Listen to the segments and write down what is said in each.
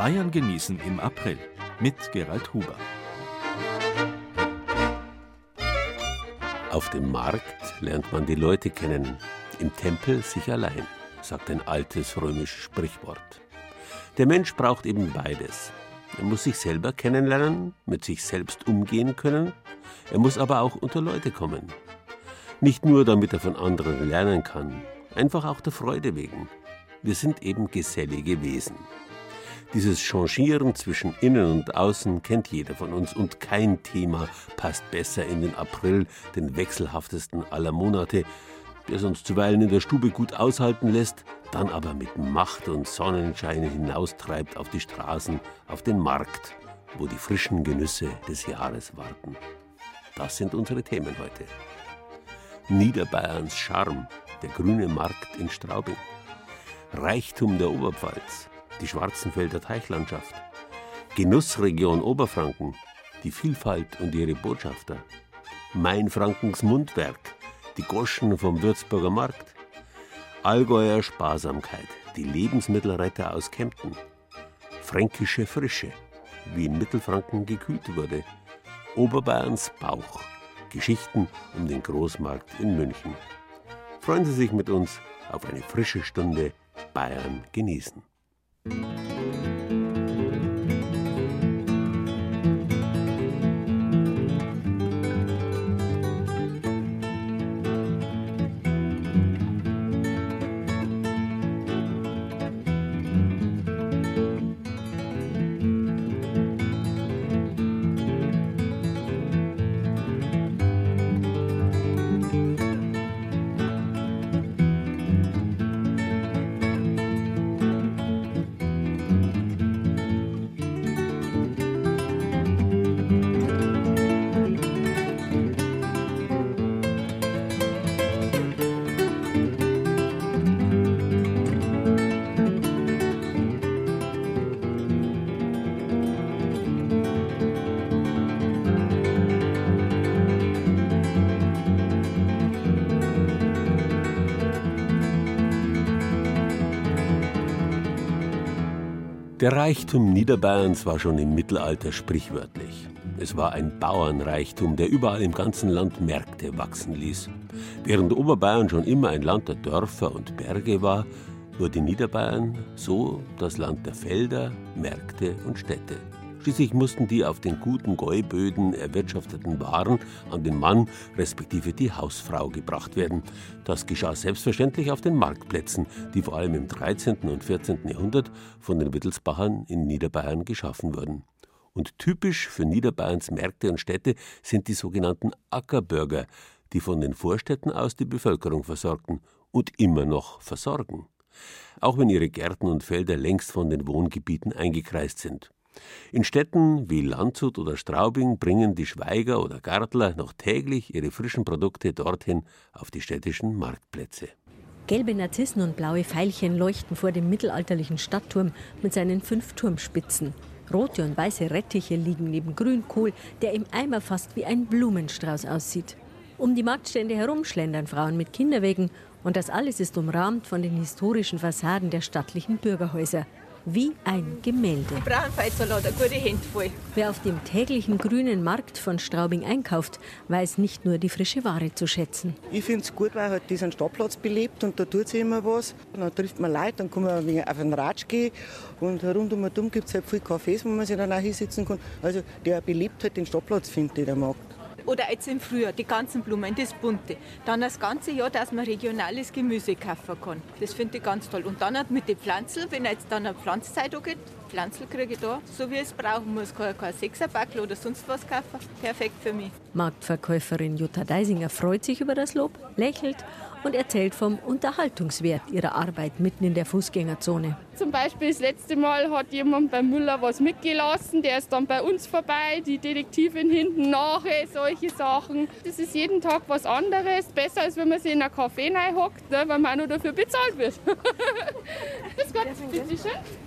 Bayern genießen im April mit Gerald Huber. Auf dem Markt lernt man die Leute kennen, im Tempel sich allein, sagt ein altes römisches Sprichwort. Der Mensch braucht eben beides. Er muss sich selber kennenlernen, mit sich selbst umgehen können, er muss aber auch unter Leute kommen. Nicht nur, damit er von anderen lernen kann, einfach auch der Freude wegen. Wir sind eben gesellige Wesen. Dieses Changieren zwischen Innen und Außen kennt jeder von uns und kein Thema passt besser in den April, den wechselhaftesten aller Monate, der uns zuweilen in der Stube gut aushalten lässt, dann aber mit Macht und Sonnenschein hinaustreibt auf die Straßen, auf den Markt, wo die frischen Genüsse des Jahres warten. Das sind unsere Themen heute. Niederbayerns Charme, der grüne Markt in Straubing. Reichtum der Oberpfalz, die Schwarzenfelder Teichlandschaft. Genussregion Oberfranken, die Vielfalt und ihre Botschafter. Mainfrankens Mundwerk, die Goschen vom Würzburger Markt. Allgäuer Sparsamkeit, die Lebensmittelretter aus Kempten. Fränkische Frische, wie in Mittelfranken gekühlt wurde. Oberbayerns Bauch, Geschichten um den Großmarkt in München. Freuen Sie sich mit uns auf eine frische Stunde Bayern genießen. Música Der Reichtum Niederbayerns war schon im Mittelalter sprichwörtlich. Es war ein Bauernreichtum, der überall im ganzen Land Märkte wachsen ließ. Während Oberbayern schon immer ein Land der Dörfer und Berge war, wurde Niederbayern so das Land der Felder, Märkte und Städte. Schließlich mussten die auf den guten Gäuböden erwirtschafteten Waren an den Mann respektive die Hausfrau gebracht werden. Das geschah selbstverständlich auf den Marktplätzen, die vor allem im 13. und 14. Jahrhundert von den Wittelsbachern in Niederbayern geschaffen wurden. Und typisch für Niederbayerns Märkte und Städte sind die sogenannten Ackerbürger, die von den Vorstädten aus die Bevölkerung versorgten und immer noch versorgen. Auch wenn ihre Gärten und Felder längst von den Wohngebieten eingekreist sind. In Städten wie Landshut oder Straubing bringen die Schweiger oder Gartler noch täglich ihre frischen Produkte dorthin auf die städtischen Marktplätze. Gelbe Narzissen und blaue Veilchen leuchten vor dem mittelalterlichen Stadtturm mit seinen fünf Turmspitzen. Rote und weiße Rettiche liegen neben Grünkohl, der im Eimer fast wie ein Blumenstrauß aussieht. Um die Marktstände herum schlendern Frauen mit Kinderwegen und das alles ist umrahmt von den historischen Fassaden der stattlichen Bürgerhäuser wie ein Gemälde. Wer auf dem täglichen grünen Markt von Straubing einkauft, weiß nicht nur die frische Ware zu schätzen. Ich finde es gut, weil halt diesen Stadtplatz belebt und da tut sich immer was. Und dann trifft man Leute, dann kann man auf einen Ratsch gehen und rundum gibt es halt viele Cafés, wo man sich dann auch hinsetzen kann. Also der belebt halt den Stadtplatz, finde ich, der Markt. Oder jetzt im Frühjahr, die ganzen Blumen, das bunte. Dann das ganze Jahr, dass man regionales Gemüse kaufen kann. Das finde ich ganz toll. Und dann mit den Pflanzen, wenn jetzt dann eine Pflanzzeit geht, Pflanzen kriege ich da, so wie ich es brauchen muss. Kann ich kein Sechserbackel oder sonst was kaufen. Perfekt für mich. Marktverkäuferin Jutta Deisinger freut sich über das Lob, lächelt und erzählt vom Unterhaltungswert ihrer Arbeit mitten in der Fußgängerzone. Zum Beispiel das letzte Mal hat jemand beim Müller was mitgelassen, der ist dann bei uns vorbei, die Detektivin hinten nachher, solche Sachen. Das ist jeden Tag was anderes, besser als wenn man sich in einen Café hockt, ne, weil man auch nur dafür bezahlt wird. das Gott, bitte schön.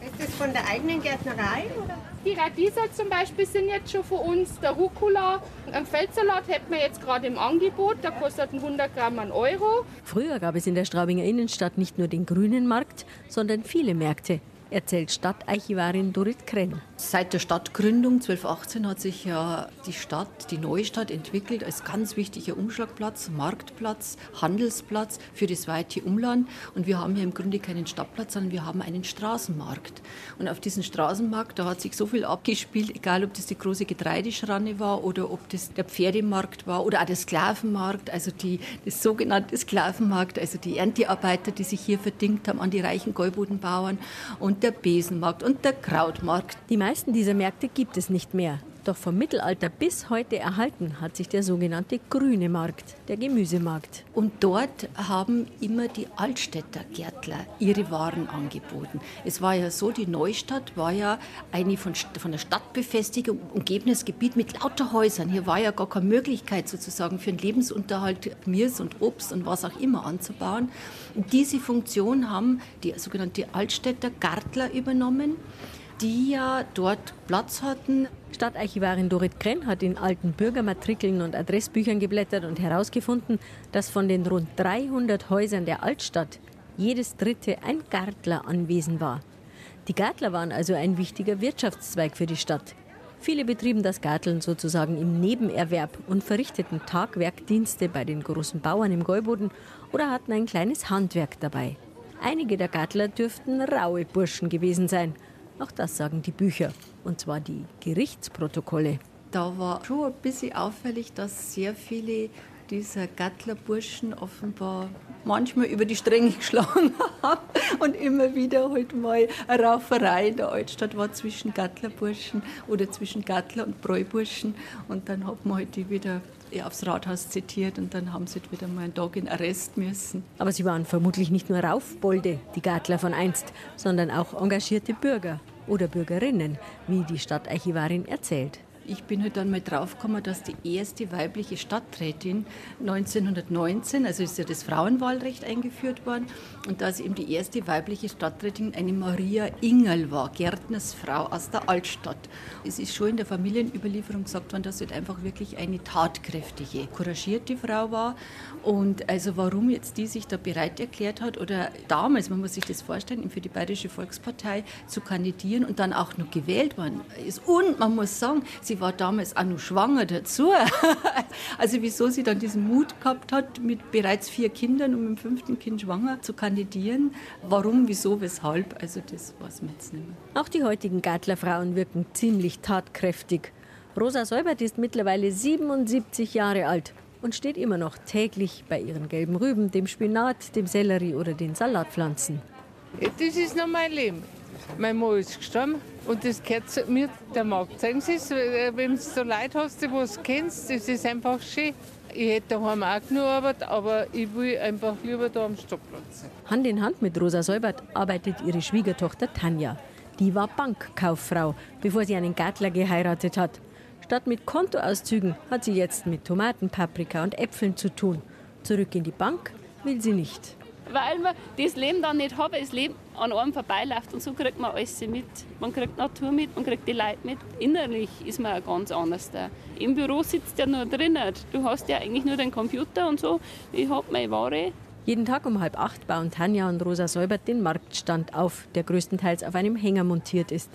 Ist das von der eigenen Gärtnerei? Oder? Die Radieser zum Beispiel sind jetzt schon von uns. Der Rucola, ein Feldsalat hätten wir jetzt gerade im Angebot. Der kostet 100 Gramm einen Euro. Früher gab es in der Straubinger Innenstadt nicht nur den grünen Markt, sondern viele Märkte Sì. Erzählt Stadtarchivarin Dorit Krenn. Seit der Stadtgründung 1218 hat sich ja die Stadt, die Neustadt entwickelt als ganz wichtiger Umschlagplatz, Marktplatz, Handelsplatz für das weite Umland. Und wir haben hier im Grunde keinen Stadtplatz, sondern wir haben einen Straßenmarkt. Und auf diesem Straßenmarkt, da hat sich so viel abgespielt, egal ob das die große Getreideschranne war oder ob das der Pferdemarkt war oder auch der Sklavenmarkt, also die, das sogenannte Sklavenmarkt, also die Erntearbeiter, die sich hier verdingt haben an die reichen Gäubodenbauern. Und der Besenmarkt und der Krautmarkt. Die meisten dieser Märkte gibt es nicht mehr. Doch vom Mittelalter bis heute erhalten hat sich der sogenannte grüne Markt, der Gemüsemarkt. Und dort haben immer die Altstädter Gärtler ihre Waren angeboten. Es war ja so, die Neustadt war ja eine von, von der Stadtbefestigung umgebenes Gebiet mit lauter Häusern. Hier war ja gar keine Möglichkeit sozusagen für einen Lebensunterhalt Gemüse und Obst und was auch immer anzubauen. Und diese Funktion haben die sogenannte Altstädter Gärtler übernommen die ja dort Platz hatten. Stadtarchivarin Dorit Krenn hat in alten Bürgermatrikeln und Adressbüchern geblättert und herausgefunden, dass von den rund 300 Häusern der Altstadt jedes dritte ein Gartler anwesend war. Die Gartler waren also ein wichtiger Wirtschaftszweig für die Stadt. Viele betrieben das Garteln sozusagen im Nebenerwerb und verrichteten Tagwerkdienste bei den großen Bauern im Gäuboden oder hatten ein kleines Handwerk dabei. Einige der Gartler dürften raue Burschen gewesen sein – auch das sagen die Bücher, und zwar die Gerichtsprotokolle. Da war schon ein bisschen auffällig, dass sehr viele dieser Gattlerburschen offenbar manchmal über die Stränge geschlagen haben und immer wieder halt mal eine Rauferei in der Altstadt war zwischen Gattlerburschen oder zwischen Gattler und Bräuburschen und dann hat man halt die wieder aufs Rathaus zitiert und dann haben sie halt wieder mal einen Tag in Arrest müssen. Aber sie waren vermutlich nicht nur Raufbolde, die Gattler von einst, sondern auch engagierte Bürger oder Bürgerinnen, wie die Stadtarchivarin erzählt. Ich bin halt dann mal draufgekommen, dass die erste weibliche Stadträtin 1919, also ist ja das Frauenwahlrecht eingeführt worden, und dass eben die erste weibliche Stadträtin eine Maria Ingerl war, Gärtnersfrau aus der Altstadt. Es ist schon in der Familienüberlieferung gesagt worden, dass sie halt einfach wirklich eine tatkräftige, couragierte Frau war. Und also warum jetzt die sich da bereit erklärt hat oder damals, man muss sich das vorstellen, für die Bayerische Volkspartei zu kandidieren und dann auch noch gewählt worden ist. Und man muss sagen, sie sie war damals auch noch schwanger dazu. also wieso sie dann diesen Mut gehabt hat, mit bereits vier Kindern und mit dem fünften Kind schwanger zu kandidieren. Warum, wieso, weshalb, also das weiß man jetzt nicht mehr. Auch die heutigen Gartlerfrauen wirken ziemlich tatkräftig. Rosa Säubert ist mittlerweile 77 Jahre alt und steht immer noch täglich bei ihren gelben Rüben, dem Spinat, dem Sellerie oder den Salatpflanzen. Das ist noch mein Leben. Mein Mann ist gestorben und das gehört zu mir, der Markt. Sagen Sie es, wenn du so Leute hast, die was kennst, das ist einfach schön. Ich hätte daheim auch genug Arbeit, aber ich will einfach lieber da am Stadtplatz sein. Hand in Hand mit Rosa Säubert arbeitet ihre Schwiegertochter Tanja. Die war Bankkauffrau, bevor sie einen Gartler geheiratet hat. Statt mit Kontoauszügen hat sie jetzt mit Tomaten, Paprika und Äpfeln zu tun. Zurück in die Bank will sie nicht weil man das Leben dann nicht hat, weil das Leben an einem vorbeiläuft und so kriegt man alles mit. Man kriegt Natur mit, man kriegt die Leute mit. Innerlich ist man auch ganz anders da. Im Büro sitzt ja nur drinnen. Du hast ja eigentlich nur den Computer und so. Ich habe meine Ware. Jeden Tag um halb acht bauen Tanja und Rosa Säubert den Marktstand auf, der größtenteils auf einem Hänger montiert ist.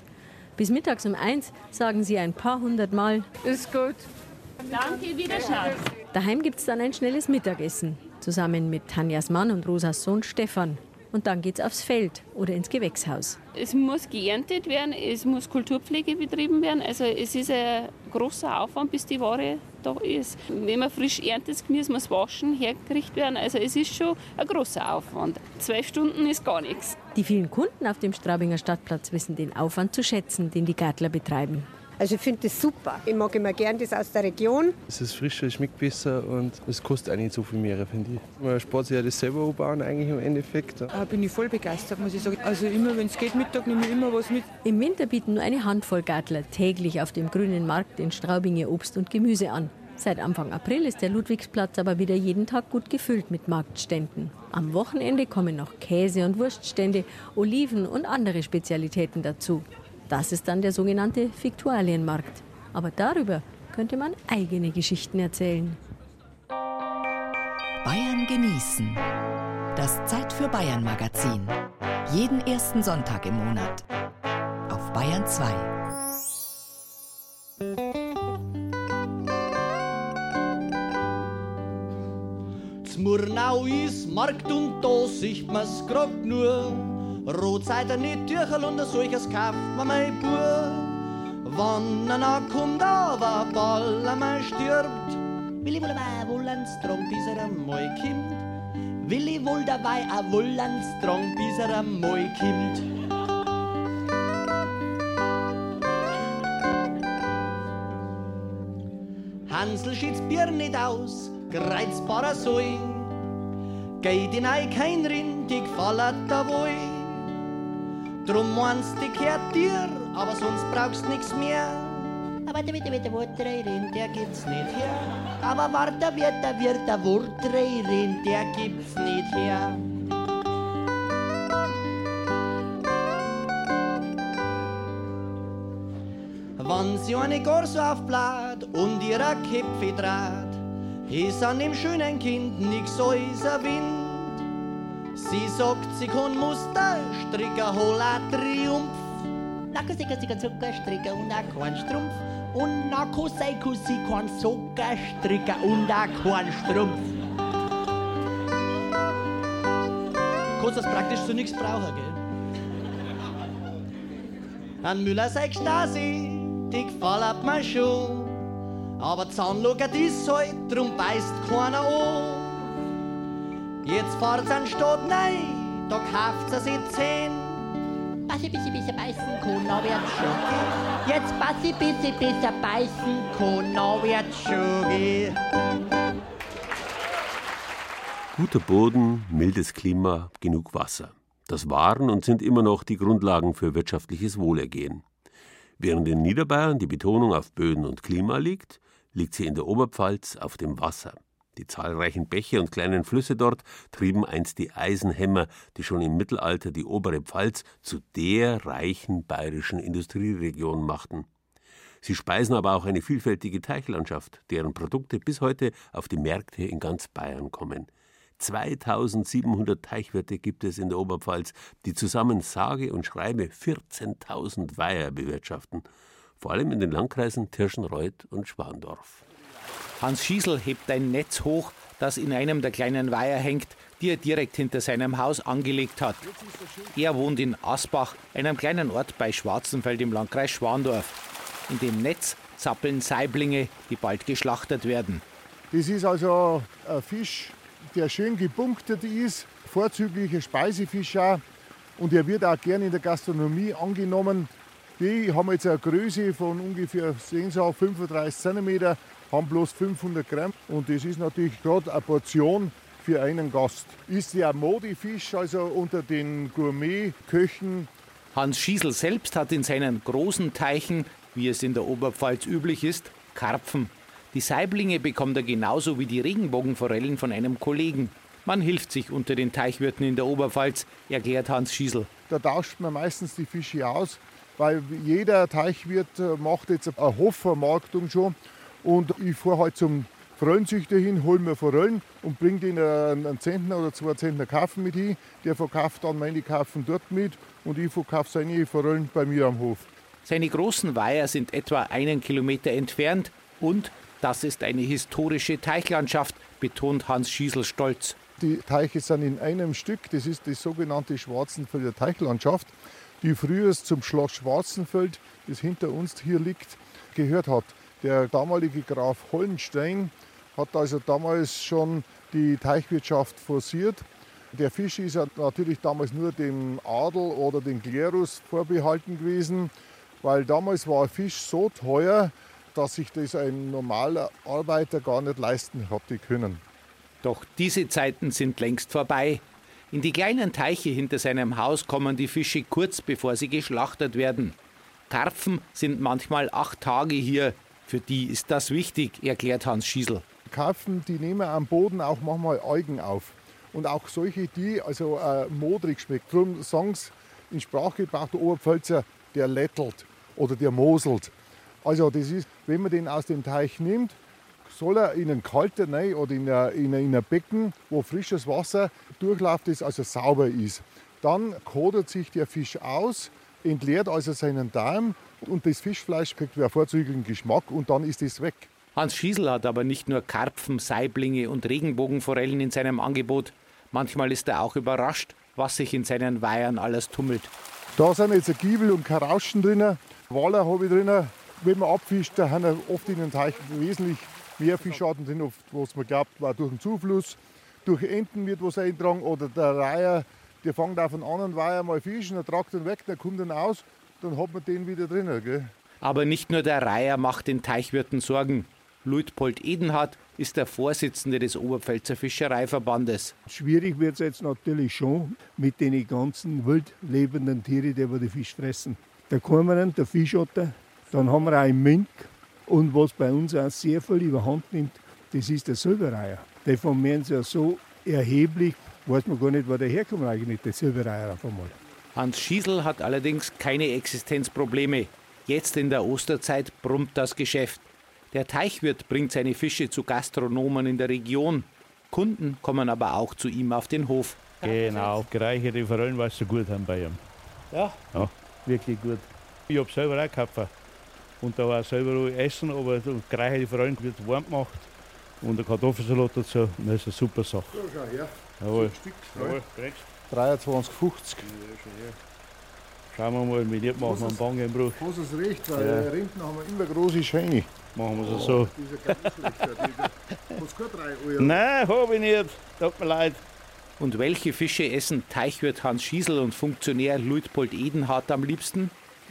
Bis mittags um eins sagen sie ein paar hundert Mal. Ist gut. Danke, Wiederschauen. Daheim gibt es dann ein schnelles Mittagessen zusammen mit Tanjas Mann und Rosas Sohn Stefan. Und dann geht's aufs Feld oder ins Gewächshaus. Es muss geerntet werden, es muss Kulturpflege betrieben werden. Also es ist ein großer Aufwand, bis die Ware da ist. Wenn man frisch erntet, das Gemüse muss waschen, hergerichtet werden. Also es ist schon ein großer Aufwand. Zwei Stunden ist gar nichts. Die vielen Kunden auf dem Straubinger Stadtplatz wissen den Aufwand zu schätzen, den die Gartler betreiben. Also ich finde das super. Ich mag immer gern das aus der Region. Es ist frischer, es schmeckt besser und es kostet auch nicht so viel mehr, finde ich. Man spart sich ja das selber anbauen eigentlich im Endeffekt. Da bin ich voll begeistert, muss ich sagen. Also immer, wenn es geht, Mittag nehme ich immer was mit. Im Winter bieten nur eine Handvoll Gartler täglich auf dem grünen Markt in Straubinge Obst und Gemüse an. Seit Anfang April ist der Ludwigsplatz aber wieder jeden Tag gut gefüllt mit Marktständen. Am Wochenende kommen noch Käse- und Wurststände, Oliven und andere Spezialitäten dazu. Das ist dann der sogenannte Fiktualienmarkt. Aber darüber könnte man eigene Geschichten erzählen. Bayern genießen. Das Zeit für Bayern Magazin. Jeden ersten Sonntag im Monat. Auf Bayern 2. Murnau ist Markt und da sieht man's grad nur. Rotseiter nicht Tücherl und solches kauft man mein Bub. Wann einer kommt, aber bald einmal stirbt, will ich wohl dabei ans Strong, bis er einmal kommt. Will ich wohl dabei ans Strong, bis er einmal kommt. Hansel schießt Bier nicht aus, greizbarer Soll. Geht in ei kein Rind, die gefallen da wohl. Drum meinst du, gehört dir, aber sonst brauchst nix mehr. Aber der bitte, bitte, Wortreirin, der gibt's nicht her. Aber warte, wird, da wird der Wortreirin, der gibt's nicht her. Wenn sie eine Gorso aufbläht und ihrer Kipfe draht, ist an dem schönen Kind nix ein Wind. Sie sagt, sie kann Muster stricken, hola Triumph. Nacke, sicker, sicker, Zucker stricken und a Kornstrumpf. Und na Kussei, Kussi, Korn, Zucker stricken und a Kornstrumpf. Kannst das praktisch zu nichts brauchen, gell? An Müller sei Stasi, die gefallen mir schon. Aber Zahnluger ist halt, drum beißt keiner an. Jetzt fahrt's an Stadt nein, da kauft sie sich zehn. Ich bisschen besser beißen kann, na wird's schon gehen. Jetzt ich bisschen besser beißen kann, na wird's schon gehen. Guter Boden, mildes Klima, genug Wasser. Das waren und sind immer noch die Grundlagen für wirtschaftliches Wohlergehen. Während in Niederbayern die Betonung auf Böden und Klima liegt, liegt sie in der Oberpfalz auf dem Wasser. Die zahlreichen Bäche und kleinen Flüsse dort trieben einst die Eisenhämmer, die schon im Mittelalter die obere Pfalz zu der reichen bayerischen Industrieregion machten. Sie speisen aber auch eine vielfältige Teichlandschaft, deren Produkte bis heute auf die Märkte in ganz Bayern kommen. 2700 Teichwirte gibt es in der Oberpfalz, die zusammen sage und schreibe 14.000 Weiher bewirtschaften vor allem in den Landkreisen Tirschenreuth und Schwandorf. Hans Schiesel hebt ein Netz hoch, das in einem der kleinen Weiher hängt, die er direkt hinter seinem Haus angelegt hat. Er wohnt in Asbach, einem kleinen Ort bei Schwarzenfeld im Landkreis Schwandorf. In dem Netz zappeln Saiblinge, die bald geschlachtet werden. Das ist also ein Fisch, der schön gebunktet ist, vorzüglicher Speisefisch auch. Und er wird auch gerne in der Gastronomie angenommen. Die haben jetzt eine Größe von ungefähr sehen Sie, 35 cm, haben bloß 500 Gramm. Und das ist natürlich gerade eine Portion für einen Gast. Ist ja Modifisch, also unter den Gourmet-Köchen. Hans Schiesel selbst hat in seinen großen Teichen, wie es in der Oberpfalz üblich ist, Karpfen. Die Saiblinge bekommt er genauso wie die Regenbogenforellen von einem Kollegen. Man hilft sich unter den Teichwirten in der Oberpfalz, erklärt Hans Schiesel. Da tauscht man meistens die Fische aus weil jeder Teichwirt äh, macht jetzt eine Hofvermarktung schon. Und ich fahre halt zum Forellenzüchter hin, hole mir Forellen und bringe denen einen Zentner oder zwei Zentner Karpfen mit hin. Der verkauft dann meine Karpfen dort mit und ich verkaufe seine Forellen bei mir am Hof. Seine großen Weiher sind etwa einen Kilometer entfernt und das ist eine historische Teichlandschaft, betont Hans Schiesel stolz. Die Teiche sind in einem Stück, das ist die sogenannte Schwarzenfelder Teichlandschaft die früher zum Schloss Schwarzenfeld, das hinter uns hier liegt, gehört hat. Der damalige Graf Hollenstein hat also damals schon die Teichwirtschaft forciert. Der Fisch ist ja natürlich damals nur dem Adel oder dem Klerus vorbehalten gewesen. weil damals war Fisch so teuer, dass sich das ein normaler Arbeiter gar nicht leisten hatte können. Doch diese Zeiten sind längst vorbei. In die kleinen Teiche hinter seinem Haus kommen die Fische kurz bevor sie geschlachtet werden. Karpfen sind manchmal acht Tage hier. Für die ist das wichtig, erklärt Hans Schiesel. Karpfen, die nehmen am Boden auch manchmal Algen auf. Und auch solche, die also äh, modrig schmecken. Darum sagen sie in Sprachgebrauch der Oberpfälzer, der lättelt oder der moselt. Also das ist, wenn man den aus dem Teich nimmt, soll er in einen kalten rein oder in ein, in, ein, in ein Becken, wo frisches Wasser durchläuft, das also sauber ist. Dann kodet sich der Fisch aus, entleert also seinen Darm und das Fischfleisch kriegt einen vorzüglichen Geschmack und dann ist es weg. Hans Schiesel hat aber nicht nur Karpfen, Saiblinge und Regenbogenforellen in seinem Angebot. Manchmal ist er auch überrascht, was sich in seinen Weihern alles tummelt. Da sind jetzt ein Giebel und Karauschen drin, Waller habe ich drin. Wenn man abfischt, da haben oft in den Teichen wesentlich mehr Fischarten drin, was man glaubt, war durch den Zufluss. Durch Enten wird was eintragen oder der Reiher, der fängt auf einen anderen Weiher mal fischen, der tragt den weg, der kommt dann aus, dann hat man den wieder drin. Gell? Aber nicht nur der Reiher macht den Teichwirten Sorgen. Luitpold Edenhardt ist der Vorsitzende des Oberpfälzer Fischereiverbandes. Schwierig wird es jetzt natürlich schon mit den ganzen wild lebenden Tieren, die die Fisch fressen. Der Kormoran, der Fischotter, dann haben wir auch einen Mink und was bei uns auch sehr viel überhand nimmt, das ist der Silbereier. Die vermehren sich ja so erheblich, weiß man gar nicht, wo der herkommt eigentlich, der Silbereier auf einmal. Hans Schiesel hat allerdings keine Existenzprobleme. Jetzt in der Osterzeit brummt das Geschäft. Der Teichwirt bringt seine Fische zu Gastronomen in der Region. Kunden kommen aber auch zu ihm auf den Hof. Genau, gereicherte Forellen, sie so gut haben bei ihm. Ja? Ja, wirklich gut. Ich habe selber auch gekauft. Und da war selber essen, aber gereicherte Forellen wird warm gemacht. Und der Kartoffelsalat dazu, das ist eine super Sache. Ja, schau her. Jawohl. Stück, Jawohl, kriegst 23,50. Schauen wir mal, wie nicht machen wir einen Bangenbruch. Hast es recht, weil Ja. Renten haben wir immer große Scheine. Machen wir es so. Dieser Ganz Hast du keine 3 Euro? Nein, habe ich nicht. Tut mir leid. Und welche Fische essen Teichwirt Hans Schiesel und Funktionär Luitpold Edenhardt am liebsten?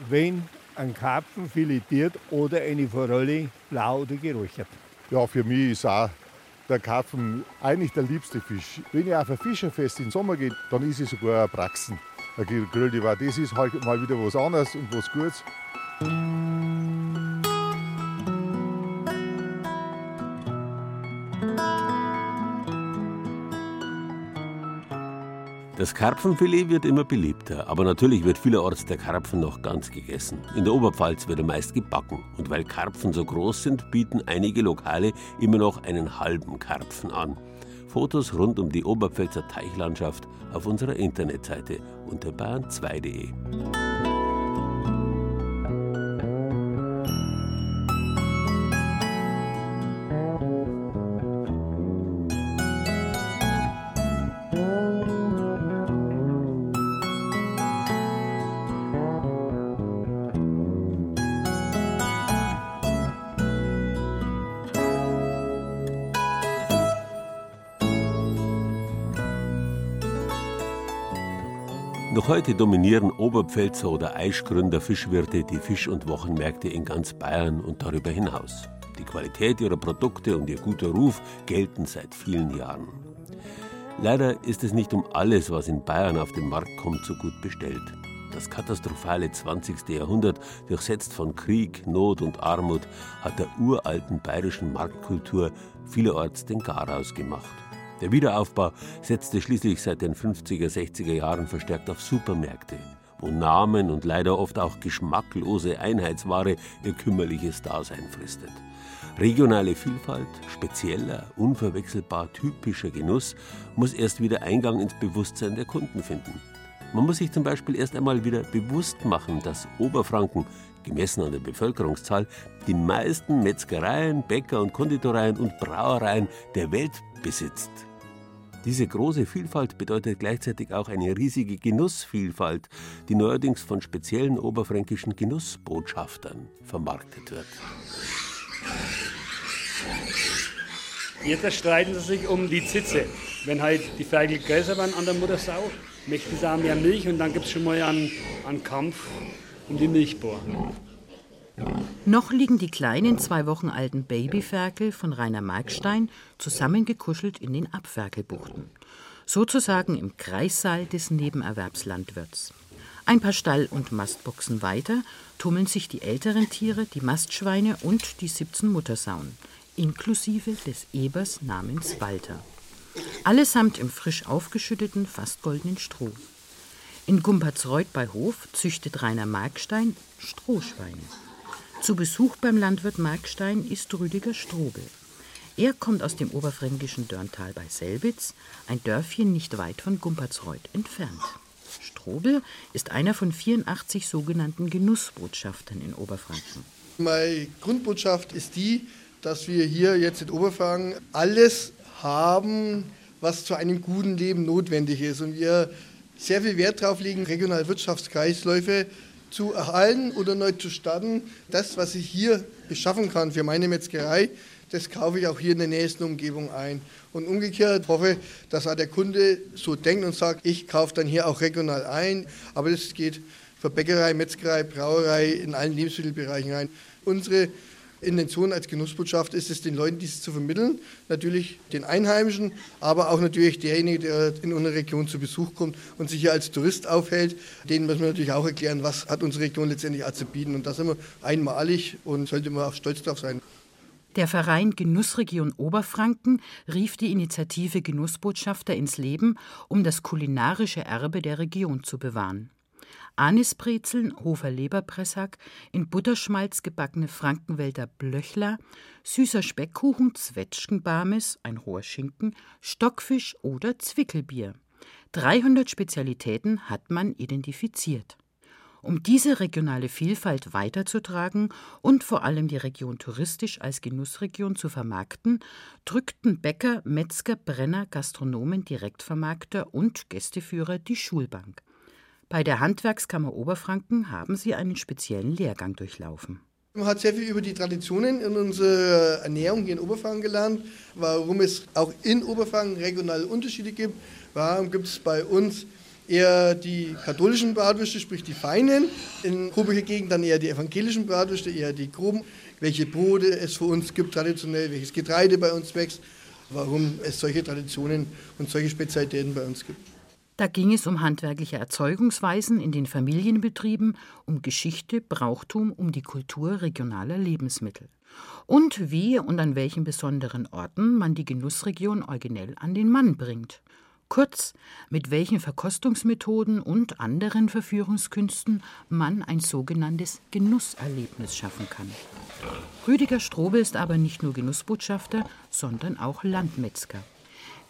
Wenn ein Karpfen filetiert oder eine Forelle blau oder geräuchert. Ja, für mich ist auch der Karpfen eigentlich der liebste Fisch. Wenn ich auf ein Fischerfest im Sommer gehe, dann ist es sogar ein Praxen. Ein war. Das ist halt mal wieder was anderes und was Gutes. Das Karpfenfilet wird immer beliebter, aber natürlich wird vielerorts der Karpfen noch ganz gegessen. In der Oberpfalz wird er meist gebacken. Und weil Karpfen so groß sind, bieten einige Lokale immer noch einen halben Karpfen an. Fotos rund um die Oberpfälzer Teichlandschaft auf unserer Internetseite unter bayern2.de. Noch heute dominieren Oberpfälzer oder Aischgründer Fischwirte die Fisch- und Wochenmärkte in ganz Bayern und darüber hinaus. Die Qualität ihrer Produkte und ihr guter Ruf gelten seit vielen Jahren. Leider ist es nicht um alles, was in Bayern auf den Markt kommt, so gut bestellt. Das katastrophale 20. Jahrhundert, durchsetzt von Krieg, Not und Armut, hat der uralten bayerischen Marktkultur vielerorts den Garaus gemacht. Der Wiederaufbau setzte schließlich seit den 50er, 60er Jahren verstärkt auf Supermärkte, wo Namen und leider oft auch geschmacklose Einheitsware ihr kümmerliches Dasein fristet. Regionale Vielfalt, spezieller, unverwechselbar typischer Genuss muss erst wieder Eingang ins Bewusstsein der Kunden finden. Man muss sich zum Beispiel erst einmal wieder bewusst machen, dass Oberfranken, gemessen an der Bevölkerungszahl, die meisten Metzgereien, Bäcker und Konditoreien und Brauereien der Welt besitzt. Diese große Vielfalt bedeutet gleichzeitig auch eine riesige Genussvielfalt, die neuerdings von speziellen oberfränkischen Genussbotschaftern vermarktet wird. Jetzt streiten sie sich um die Zitze. Wenn halt die Ferkel größer werden an der Muttersau, möchten sie auch mehr Milch und dann gibt es schon mal einen, einen Kampf um die Milchbohr. Noch liegen die kleinen zwei Wochen alten Babyferkel von Rainer Markstein zusammengekuschelt in den Abferkelbuchten. Sozusagen im Kreissaal des Nebenerwerbslandwirts. Ein paar Stall- und Mastboxen weiter tummeln sich die älteren Tiere, die Mastschweine und die 17 Muttersauen, inklusive des Ebers namens Walter. Allesamt im frisch aufgeschütteten, fast goldenen Stroh. In Gumpertsreuth bei Hof züchtet Rainer Markstein Strohschweine. Zu Besuch beim Landwirt Markstein ist Rüdiger Strobel. Er kommt aus dem oberfränkischen Dörntal bei Selbitz, ein Dörfchen nicht weit von Gumpertsreuth entfernt. Strobel ist einer von 84 sogenannten Genussbotschaftern in Oberfranken. Meine Grundbotschaft ist die, dass wir hier jetzt in Oberfranken alles haben, was zu einem guten Leben notwendig ist. Und wir sehr viel Wert darauf legen, regionale Wirtschaftskreisläufe zu erhalten oder neu zu starten. Das, was ich hier beschaffen kann für meine Metzgerei, das kaufe ich auch hier in der nächsten Umgebung ein. Und umgekehrt hoffe, dass auch der Kunde so denkt und sagt, ich kaufe dann hier auch regional ein. Aber das geht für Bäckerei, Metzgerei, Brauerei in allen Lebensmittelbereichen rein. Unsere Intention als Genussbotschaft ist es, den Leuten dieses zu vermitteln. Natürlich den Einheimischen, aber auch natürlich derjenige, der in unsere Region zu Besuch kommt und sich hier als Tourist aufhält. Denen müssen wir natürlich auch erklären, was hat unsere Region letztendlich auch zu bieten. Und da sind wir einmalig und sollte man auch stolz drauf sein. Der Verein Genussregion Oberfranken rief die Initiative Genussbotschafter ins Leben, um das kulinarische Erbe der Region zu bewahren. Anisbrezeln, Hofer Leberpressack, in Butterschmalz gebackene Frankenwälder Blöchler, süßer Speckkuchen, Zwetschgenbarmes, ein hoher Schinken, Stockfisch oder Zwickelbier. 300 Spezialitäten hat man identifiziert. Um diese regionale Vielfalt weiterzutragen und vor allem die Region touristisch als Genussregion zu vermarkten, drückten Bäcker, Metzger, Brenner, Gastronomen, Direktvermarkter und Gästeführer die Schulbank. Bei der Handwerkskammer Oberfranken haben sie einen speziellen Lehrgang durchlaufen. Man hat sehr viel über die Traditionen in unserer Ernährung hier in Oberfranken gelernt, warum es auch in Oberfranken regionale Unterschiede gibt. Warum gibt es bei uns eher die katholischen Bratwürste, sprich die feinen, in Coburger Gegend dann eher die evangelischen Bratwürste, eher die groben, welche Brote es für uns gibt traditionell, welches Getreide bei uns wächst, warum es solche Traditionen und solche Spezialitäten bei uns gibt. Da ging es um handwerkliche Erzeugungsweisen in den Familienbetrieben, um Geschichte, Brauchtum, um die Kultur regionaler Lebensmittel. Und wie und an welchen besonderen Orten man die Genussregion originell an den Mann bringt. Kurz, mit welchen Verkostungsmethoden und anderen Verführungskünsten man ein sogenanntes Genusserlebnis schaffen kann. Rüdiger Strobe ist aber nicht nur Genussbotschafter, sondern auch Landmetzger.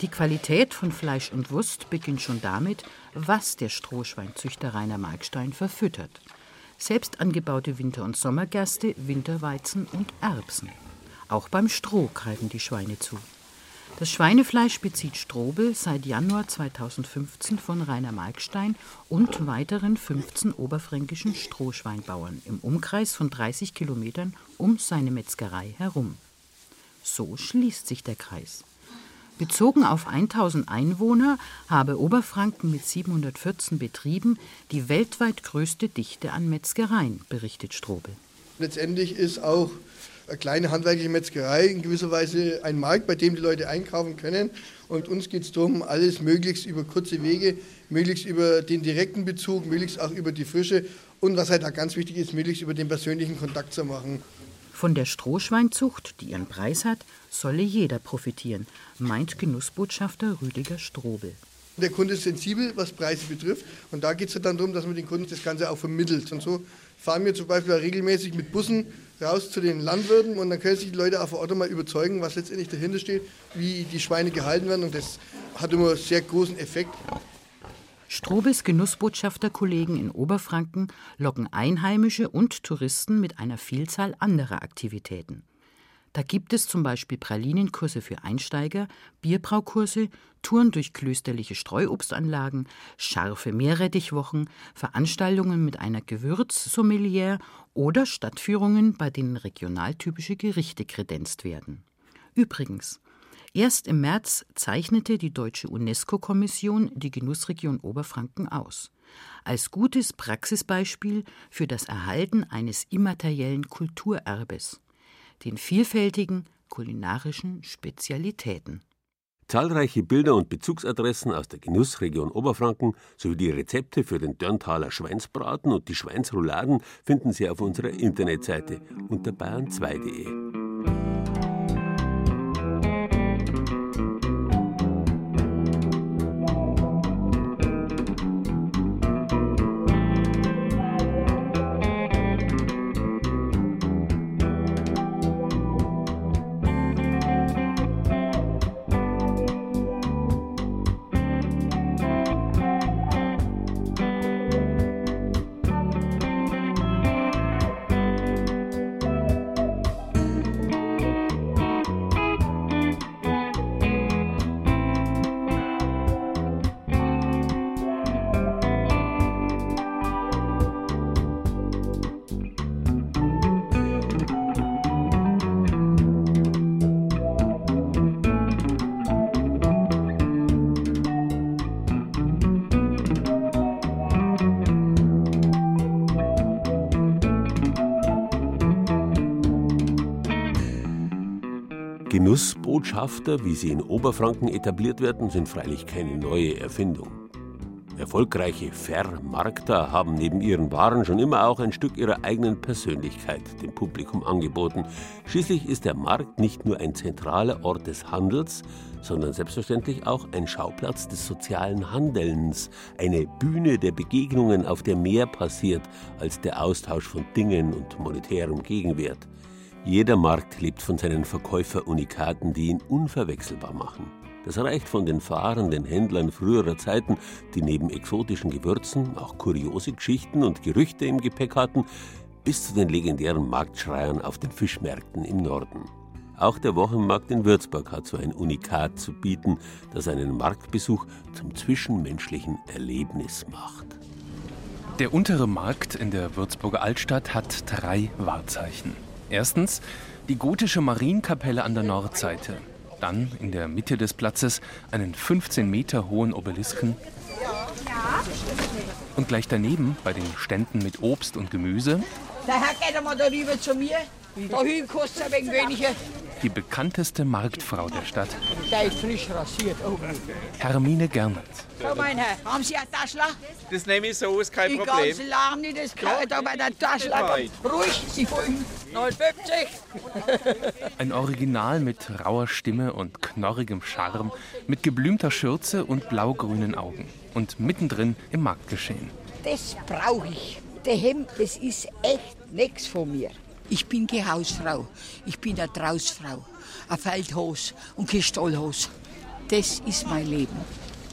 Die Qualität von Fleisch und Wurst beginnt schon damit, was der Strohschweinzüchter Rainer Markstein verfüttert. Selbst angebaute Winter- und Sommergerste, Winterweizen und Erbsen. Auch beim Stroh greifen die Schweine zu. Das Schweinefleisch bezieht Strobel seit Januar 2015 von Rainer Markstein und weiteren 15 oberfränkischen Strohschweinbauern im Umkreis von 30 Kilometern um seine Metzgerei herum. So schließt sich der Kreis. Bezogen auf 1000 Einwohner habe Oberfranken mit 714 Betrieben die weltweit größte Dichte an Metzgereien, berichtet Strobel. Letztendlich ist auch eine kleine handwerkliche Metzgerei in gewisser Weise ein Markt, bei dem die Leute einkaufen können. Und uns geht es darum, alles möglichst über kurze Wege, möglichst über den direkten Bezug, möglichst auch über die Frische und was halt auch ganz wichtig ist, möglichst über den persönlichen Kontakt zu machen. Von der Strohschweinzucht, die ihren Preis hat, solle jeder profitieren, meint Genussbotschafter Rüdiger Strobel. Der Kunde ist sensibel, was Preise betrifft. Und da geht es dann darum, dass man den Kunden das Ganze auch vermittelt. Und so fahren wir zum Beispiel regelmäßig mit Bussen raus zu den Landwirten und dann können sich die Leute auch vor Ort mal überzeugen, was letztendlich dahinter steht, wie die Schweine gehalten werden. Und das hat immer einen sehr großen Effekt. Strobes Genussbotschafterkollegen in Oberfranken locken Einheimische und Touristen mit einer Vielzahl anderer Aktivitäten. Da gibt es zum Beispiel Pralinenkurse für Einsteiger, Bierbraukurse, Touren durch klösterliche Streuobstanlagen, scharfe Meerrettichwochen, Veranstaltungen mit einer Gewürzsommelier oder Stadtführungen, bei denen regionaltypische Gerichte kredenzt werden. Übrigens, Erst im März zeichnete die Deutsche UNESCO-Kommission die Genussregion Oberfranken aus. Als gutes Praxisbeispiel für das Erhalten eines immateriellen Kulturerbes, den vielfältigen kulinarischen Spezialitäten. Zahlreiche Bilder und Bezugsadressen aus der Genussregion Oberfranken sowie die Rezepte für den Dörnthaler Schweinsbraten und die Schweinsrouladen finden Sie auf unserer Internetseite unter bayern2.de. Genussbotschafter, wie sie in Oberfranken etabliert werden, sind freilich keine neue Erfindung. Erfolgreiche Vermarkter haben neben ihren Waren schon immer auch ein Stück ihrer eigenen Persönlichkeit dem Publikum angeboten. Schließlich ist der Markt nicht nur ein zentraler Ort des Handels, sondern selbstverständlich auch ein Schauplatz des sozialen Handelns, eine Bühne der Begegnungen, auf der mehr passiert als der Austausch von Dingen und monetärem Gegenwert. Jeder Markt lebt von seinen Verkäuferunikaten, die ihn unverwechselbar machen. Das reicht von den fahrenden Händlern früherer Zeiten, die neben exotischen Gewürzen auch kuriose Geschichten und Gerüchte im Gepäck hatten, bis zu den legendären Marktschreiern auf den Fischmärkten im Norden. Auch der Wochenmarkt in Würzburg hat so ein Unikat zu bieten, das einen Marktbesuch zum zwischenmenschlichen Erlebnis macht. Der untere Markt in der Würzburger Altstadt hat drei Wahrzeichen. Erstens die gotische Marienkapelle an der Nordseite. Dann in der Mitte des Platzes einen 15 Meter hohen Obelisken. Und gleich daneben bei den Ständen mit Obst und Gemüse. Der Herr geht mal darüber zu mir. Da hinten kostet es ein wenig weniger. Die bekannteste Marktfrau der Stadt. Der ist frisch rasiert. Oh. Hermine Gernert. So, mein Herr, haben Sie ein Taschler? Das nehme ich so, ist kein ich Problem. Ich kann nicht, das gehört da bei der Taschler. Ruhig, Sie folgen. 59. Ein Original mit rauer Stimme und knorrigem Charme, mit geblümter Schürze und blaugrünen Augen. Und mittendrin im Marktgeschehen. Das brauche ich. Der Hemd, das ist echt nichts von mir. Ich bin keine Hausfrau. Ich bin eine Trausfrau. Eine Feldhose und keine Stollhose. Das ist mein Leben.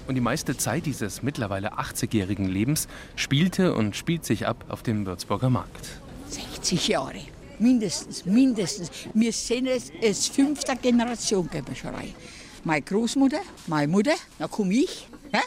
Und die meiste Zeit dieses mittlerweile 80-jährigen Lebens spielte und spielt sich ab auf dem Würzburger Markt. 60 Jahre. Mindestens, mindestens. Wir sind es als fünfte Generation, rein. Meine Großmutter, meine Mutter, dann komme ich. Hä?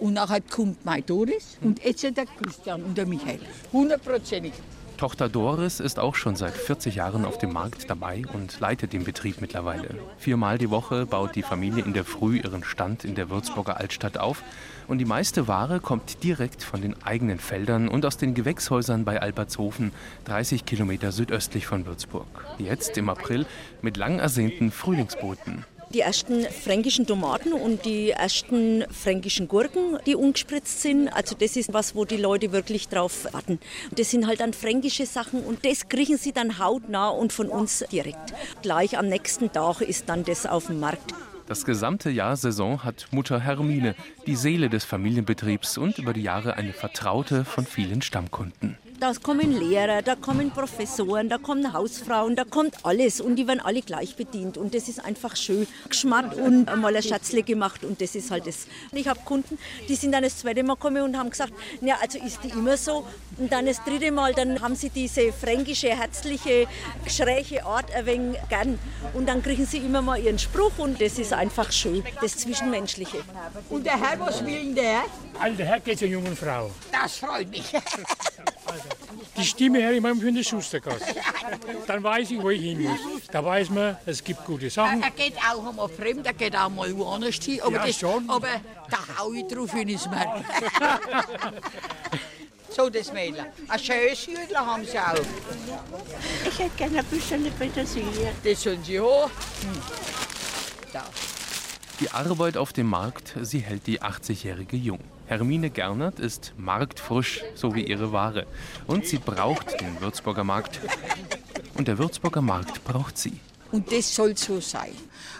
Und nachher kommt meine Doris und jetzt der Christian und der Michael. Hundertprozentig. Tochter Doris ist auch schon seit 40 Jahren auf dem Markt dabei und leitet den Betrieb mittlerweile. Viermal die Woche baut die Familie in der Früh ihren Stand in der Würzburger Altstadt auf und die meiste Ware kommt direkt von den eigenen Feldern und aus den Gewächshäusern bei Albertshofen, 30 Kilometer südöstlich von Würzburg. Jetzt im April mit lang ersehnten Frühlingsboten die ersten fränkischen Tomaten und die ersten fränkischen Gurken, die ungespritzt sind. Also das ist was, wo die Leute wirklich drauf warten. Das sind halt dann fränkische Sachen und das kriegen sie dann hautnah und von uns direkt. Gleich am nächsten Tag ist dann das auf dem Markt. Das gesamte Jahr Saison hat Mutter Hermine, die Seele des Familienbetriebs und über die Jahre eine Vertraute von vielen Stammkunden. Da kommen Lehrer, da kommen Professoren, da kommen Hausfrauen, da kommt alles und die werden alle gleich bedient und das ist einfach schön. Geschmack und einmal ein Schatzle gemacht und das ist halt das. Ich habe Kunden, die sind dann das zweite Mal gekommen und haben gesagt, ja also ist die immer so und dann das dritte Mal, dann haben sie diese fränkische, herzliche, schräge Art ein wenig gern und dann kriegen sie immer mal ihren Spruch und das ist einfach schön, das Zwischenmenschliche. Und der Herr, was will denn der? Also der Herr geht zur jungen Frau. Das freut mich. Die Stimme her ich immer für eine Schustergasse. Dann weiß ich, wo ich hin muss. Da weiß man, es gibt gute Sachen. Er geht auch mal fremd, er geht auch mal woanders hin. Aber, Ja, das, schon. aber da hau ich drauf, ich es merke. so, das Mädel. Ein schönes Hütchen haben sie auch. Ich hätte gerne ein bisschen Petersilie. Das sollen sie haben. Hm. Da. Die Arbeit auf dem Markt, sie hält die 80-Jährige jung. Hermine Gernert ist marktfrisch, so wie ihre Ware. Und sie braucht den Würzburger Markt. Und der Würzburger Markt braucht sie. Und das soll so sein.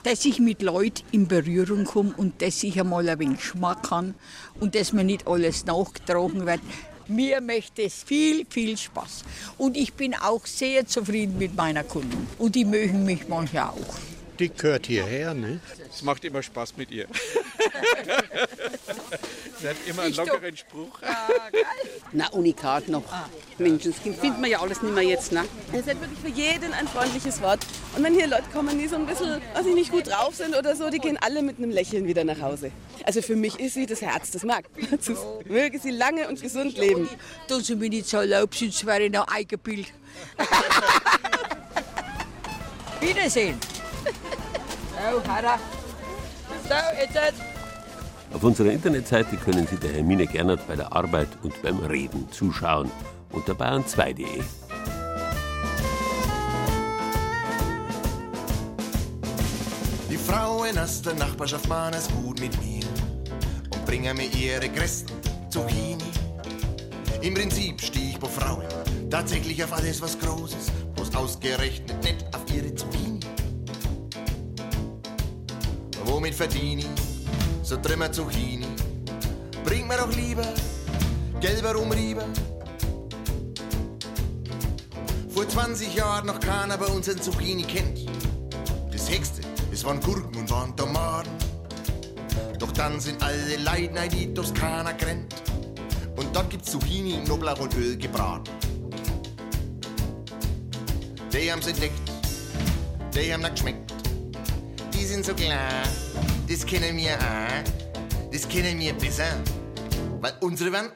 Dass ich mit Leuten in Berührung komme und dass ich einmal ein wenig Geschmack habe und dass mir nicht alles nachgetragen wird. Mir macht es viel, viel Spaß. Und ich bin auch sehr zufrieden mit meiner Kunden. Und die mögen mich manchmal auch. Die gehört hierher, ne? Es macht immer Spaß mit ihr. Sie hat immer einen lockeren Spruch. Na, Unikat noch. Menschenskind findet man ja alles nicht mehr jetzt, ne? Es hat wirklich für jeden ein freundliches Wort. Und wenn hier Leute kommen, die so ein bisschen, weiß ich nicht, gut drauf sind oder so, die gehen alle mit einem Lächeln wieder nach Hause. Also für mich ist sie das Herz des Marktes. Möge sie lange und gesund leben. Tun Sie mir nicht so erlaubt, sonst wäre ich noch eingebildet. Wiedersehen. Oh, Harra. So, jetzt. Auf unserer Internetseite können Sie der Hermine Gernert bei der Arbeit und beim Reden zuschauen unter bayern2.de. Die Frauen aus der Nachbarschaft machen es gut mit mir und bringen mir ihre größten Zucchini. Im Prinzip stehe ich bei Frauen tatsächlich auf alles, was groß ist, bloß ausgerechnet nicht auf ihre Zucchini. Womit verdiene ich so trimmer Zucchini? Bring mir doch lieber gelber Umrieber. Vor 20 Jahren noch keiner bei uns ein Zucchini kennt. Das Hexte, es waren Gurken und waren Tomaten. Doch dann sind alle Leiden ein die Toskana grennt. Und dort gibt's Zucchini in Knoblauch und Öl gebraten. Die haben's entdeckt, die haben geschmeckt. Die sind so klar, das kennen wir auch. Das kennen wir besser. Weil unsere waren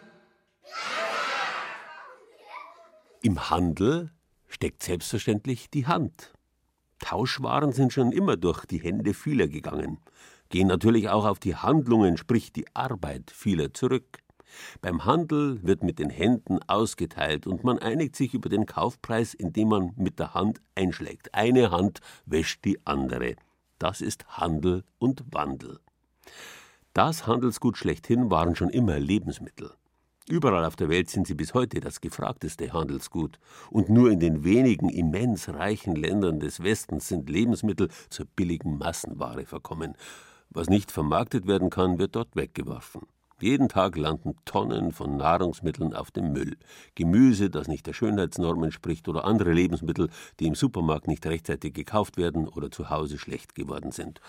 Im Handel steckt selbstverständlich die Hand. Tauschwaren sind schon immer durch die Hände vieler gegangen, gehen natürlich auch auf die Handlungen, sprich die Arbeit vieler zurück. Beim Handel wird mit den Händen ausgeteilt und man einigt sich über den Kaufpreis, indem man mit der Hand einschlägt. Eine Hand wäscht die andere. Das ist Handel und Wandel. Das Handelsgut schlechthin waren schon immer Lebensmittel. Überall auf der Welt sind sie bis heute das gefragteste Handelsgut. Und nur in den wenigen immens reichen Ländern des Westens sind Lebensmittel zur billigen Massenware verkommen. Was nicht vermarktet werden kann, wird dort weggeworfen. Jeden Tag landen Tonnen von Nahrungsmitteln auf dem Müll. Gemüse, das nicht der Schönheitsnorm entspricht, oder andere Lebensmittel, die im Supermarkt nicht rechtzeitig gekauft werden oder zu Hause schlecht geworden sind.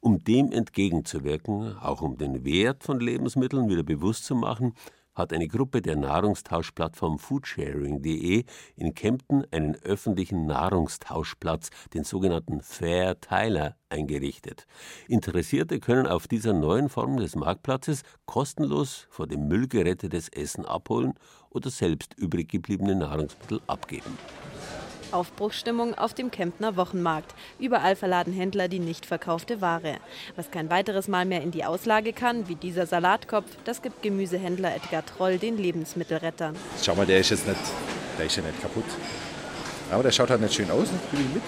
Um dem entgegenzuwirken, auch um den Wert von Lebensmitteln wieder bewusst zu machen, hat eine Gruppe der Nahrungstauschplattform Foodsharing.de in Kempten einen öffentlichen Nahrungstauschplatz, den sogenannten Fair Teiler, eingerichtet. Interessierte können auf dieser neuen Form des Marktplatzes kostenlos vor dem Müll gerettetes Essen abholen oder selbst übrig gebliebene Nahrungsmittel abgeben. Aufbruchsstimmung auf dem Kemptner Wochenmarkt. Überall verladen Händler die nicht verkaufte Ware. Was kein weiteres Mal mehr in die Auslage kann, wie dieser Salatkopf, das gibt Gemüsehändler Edgar Troll den Lebensmittelrettern. Schau mal, der ist jetzt nicht, der ist ja nicht kaputt. Aber der schaut halt nicht schön aus, fühle ich mit.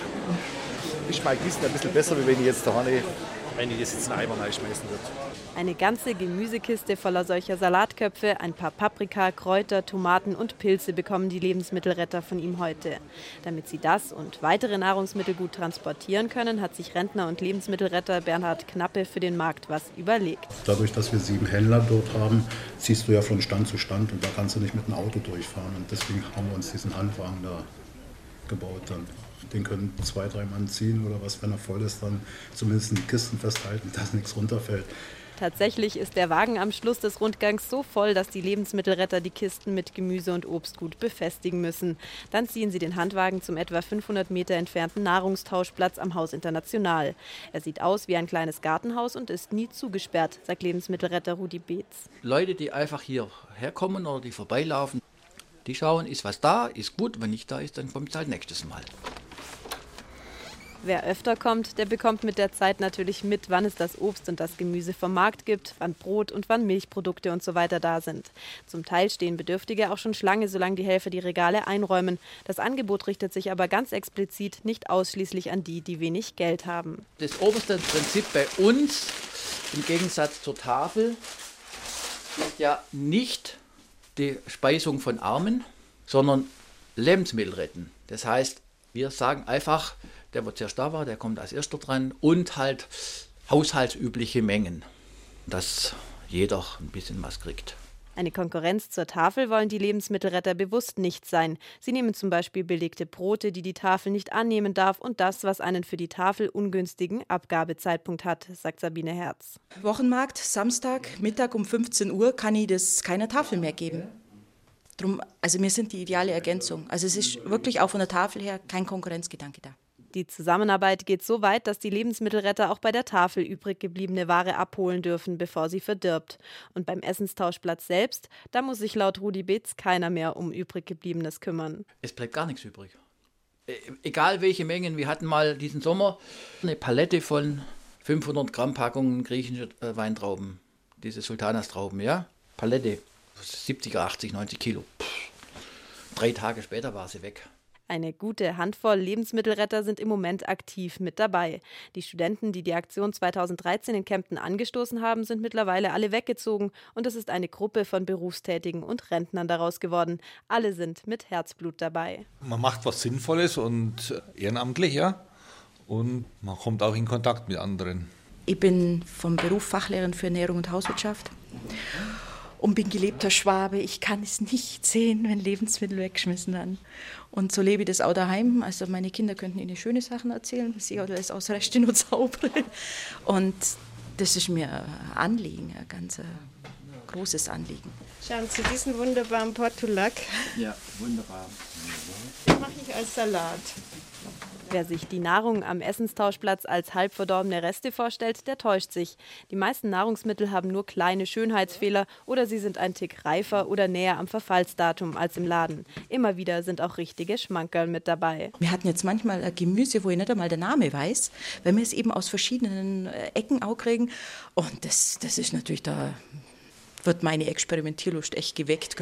Ich mag diesen ein bisschen besser, wie wenn ich jetzt da vorne, wenn ich das jetzt in einen Eimer reinschmeißen würde. Eine ganze Gemüsekiste voller solcher Salatköpfe, ein paar Paprika, Kräuter, Tomaten und Pilze bekommen die Lebensmittelretter von ihm heute. Damit sie das und weitere Nahrungsmittel gut transportieren können, hat sich Rentner und Lebensmittelretter Bernhard Knappe für den Markt was überlegt. Dadurch, dass wir sieben Händler dort haben, ziehst du ja von Stand zu Stand und da kannst du nicht mit einem Auto durchfahren. Und deswegen haben wir uns diesen Handwagen da gebaut dann. Den können zwei, drei Mann ziehen oder was, wenn er voll ist, dann zumindest die Kisten festhalten, dass nichts runterfällt. Tatsächlich ist der Wagen am Schluss des Rundgangs so voll, dass die Lebensmittelretter die Kisten mit Gemüse und Obst gut befestigen müssen. Dann ziehen sie den Handwagen zum etwa 500 Meter entfernten Nahrungstauschplatz am Haus International. Er sieht aus wie ein kleines Gartenhaus und ist nie zugesperrt, sagt Lebensmittelretter Rudi Beetz. Leute, die einfach hierher kommen oder die vorbeilaufen, Die schauen, ist was da, ist gut, wenn nicht da ist, dann kommt es halt nächstes Mal. Wer öfter kommt, der bekommt mit der Zeit natürlich mit, wann es das Obst und das Gemüse vom Markt gibt, wann Brot und wann Milchprodukte und so weiter da sind. Zum Teil stehen Bedürftige auch schon Schlange, solange die Helfer die Regale einräumen. Das Angebot richtet sich aber ganz explizit nicht ausschließlich an die, die wenig Geld haben. Das oberste Prinzip bei uns, im Gegensatz zur Tafel, ist ja nicht die Speisung von Armen, sondern Lebensmittel retten. Das heißt, wir sagen einfach, der, wo zuerst da war, der kommt als erster dran und halt haushaltsübliche Mengen, dass jeder ein bisschen was kriegt. Eine Konkurrenz zur Tafel wollen die Lebensmittelretter bewusst nicht sein. Sie nehmen zum Beispiel belegte Brote, die die Tafel nicht annehmen darf, und das, was einen für die Tafel ungünstigen Abgabezeitpunkt hat, sagt Sabine Herz. Wochenmarkt, Samstag, Mittag um 15 Uhr kann ich das keiner Tafel mehr geben. Drum, also wir sind die ideale Ergänzung. Also es ist wirklich auch von der Tafel her kein Konkurrenzgedanke da. Die Zusammenarbeit geht so weit, dass die Lebensmittelretter auch bei der Tafel übrig gebliebene Ware abholen dürfen, bevor sie verdirbt. Und beim Essenstauschplatz selbst, da muss sich laut Rudi Betz keiner mehr um übrig gebliebenes kümmern. Es bleibt gar nichts übrig. E egal welche Mengen, wir hatten mal diesen Sommer eine Palette von 500 Gramm Packungen griechische äh, Weintrauben, diese Sultanas-Trauben, ja, Palette, 70, 80, 90 Kilo. Pff. Drei Tage später war sie weg. Eine gute Handvoll Lebensmittelretter sind im Moment aktiv mit dabei. Die Studenten, die die Aktion 2013 in Kempten angestoßen haben, sind mittlerweile alle weggezogen und es ist eine Gruppe von Berufstätigen und Rentnern daraus geworden. Alle sind mit Herzblut dabei. Man macht was Sinnvolles und ehrenamtlich, ja. Und man kommt auch in Kontakt mit anderen. Ich bin vom Beruf Fachlehrerin für Ernährung und Hauswirtschaft und bin gelebter Schwabe. Ich kann es nicht sehen, wenn Lebensmittel weggeschmissen werden. Und so lebe ich das auch daheim. Also meine Kinder könnten ihnen schöne Sachen erzählen, was ich alles ausreste und zaubere. Und das ist mir ein Anliegen, ein ganz großes Anliegen. Schauen Sie diesen wunderbaren Portulak. Ja, wunderbar. Den mache ich als Salat. Wer sich die Nahrung am Essenstauschplatz als halb verdorbene Reste vorstellt, der täuscht sich. Die meisten Nahrungsmittel haben nur kleine Schönheitsfehler oder sie sind ein Tick reifer oder näher am Verfallsdatum als im Laden. Immer wieder sind auch richtige Schmankerl mit dabei. Wir hatten jetzt manchmal ein Gemüse, wo ich nicht einmal der Name weiß, weil wir es eben aus verschiedenen äh, Ecken auch kriegen. Und das, das ist natürlich da wird meine Experimentierlust echt geweckt.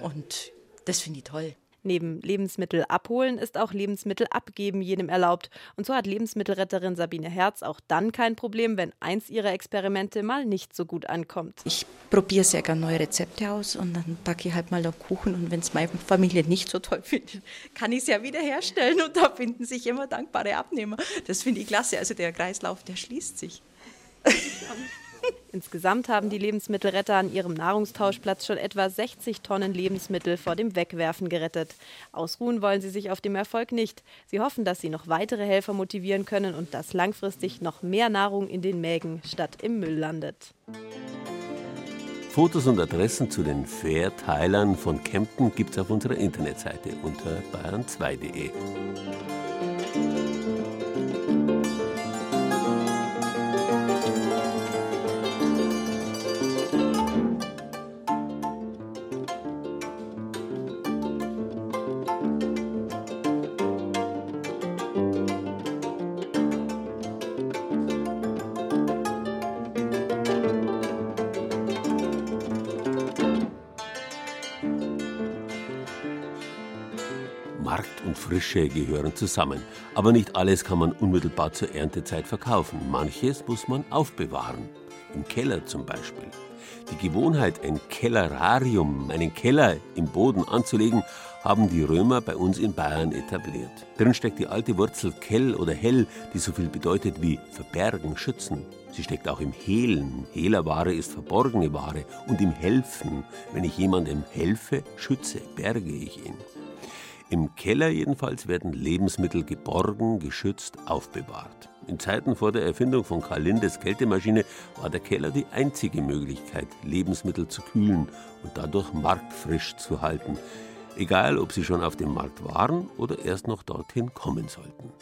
Und das finde ich toll. Neben Lebensmittel abholen ist auch Lebensmittel abgeben jedem erlaubt. Und so hat Lebensmittelretterin Sabine Herz auch dann kein Problem, wenn eins ihrer Experimente mal nicht so gut ankommt. Ich probiere sehr gerne neue Rezepte aus und dann backe ich halt mal einen Kuchen. Und wenn es meine Familie nicht so toll findet, kann ich es ja wieder herstellen. Und da finden sich immer dankbare Abnehmer. Das finde ich klasse. Also der Kreislauf, der schließt sich. Insgesamt haben die Lebensmittelretter an ihrem Nahrungstauschplatz schon etwa 60 Tonnen Lebensmittel vor dem Wegwerfen gerettet. Ausruhen wollen sie sich auf dem Erfolg nicht. Sie hoffen, dass sie noch weitere Helfer motivieren können und dass langfristig noch mehr Nahrung in den Mägen statt im Müll landet. Fotos und Adressen zu den Fair-Teilern von Kempten gibt es auf unserer Internetseite unter bayern2.de. Frische gehören zusammen. Aber nicht alles kann man unmittelbar zur Erntezeit verkaufen. Manches muss man aufbewahren. Im Keller zum Beispiel. Die Gewohnheit, ein Kellerarium, einen Keller im Boden anzulegen, haben die Römer bei uns in Bayern etabliert. Drin steckt die alte Wurzel Kell oder Hell, die so viel bedeutet wie verbergen, schützen. Sie steckt auch im Hehlen. Hehlerware ist verborgene Ware. Und im Helfen. Wenn ich jemandem helfe, schütze, berge ich ihn. Im Keller jedenfalls werden Lebensmittel geborgen, geschützt, aufbewahrt. In Zeiten vor der Erfindung von Karl Lindes Kältemaschine war der Keller die einzige Möglichkeit, Lebensmittel zu kühlen und dadurch marktfrisch zu halten, egal ob sie schon auf dem Markt waren oder erst noch dorthin kommen sollten.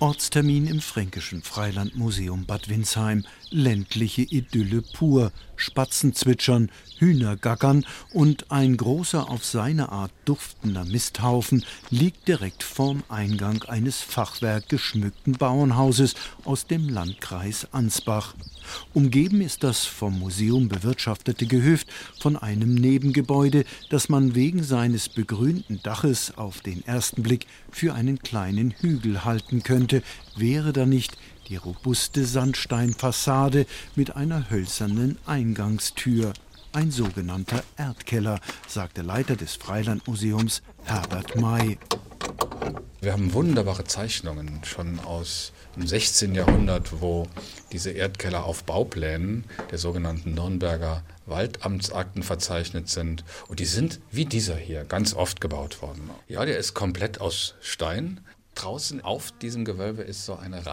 Ortstermin im Fränkischen Freilandmuseum Bad Windsheim. Ländliche Idylle pur. Spatzen zwitschern, Hühner gackern und ein großer auf seine Art duftender Misthaufen liegt direkt vorm Eingang eines Fachwerk geschmückten Bauernhauses aus dem Landkreis Ansbach. Umgeben ist das vom Museum bewirtschaftete Gehöft von einem Nebengebäude, das man wegen seines begrünten Daches auf den ersten Blick für einen kleinen Hügel halten könnte, wäre da nicht die robuste Sandsteinfassade mit einer hölzernen Eingangstür. Ein sogenannter Erdkeller, sagt der Leiter des Freilandmuseums Herbert May. Wir haben wunderbare Zeichnungen schon aus dem 16. Jahrhundert, wo diese Erdkeller auf Bauplänen der sogenannten Nürnberger Waldamtsakten verzeichnet sind. Und die sind wie dieser hier ganz oft gebaut worden. Ja, der ist komplett aus Stein. Draußen auf diesem Gewölbe ist so eine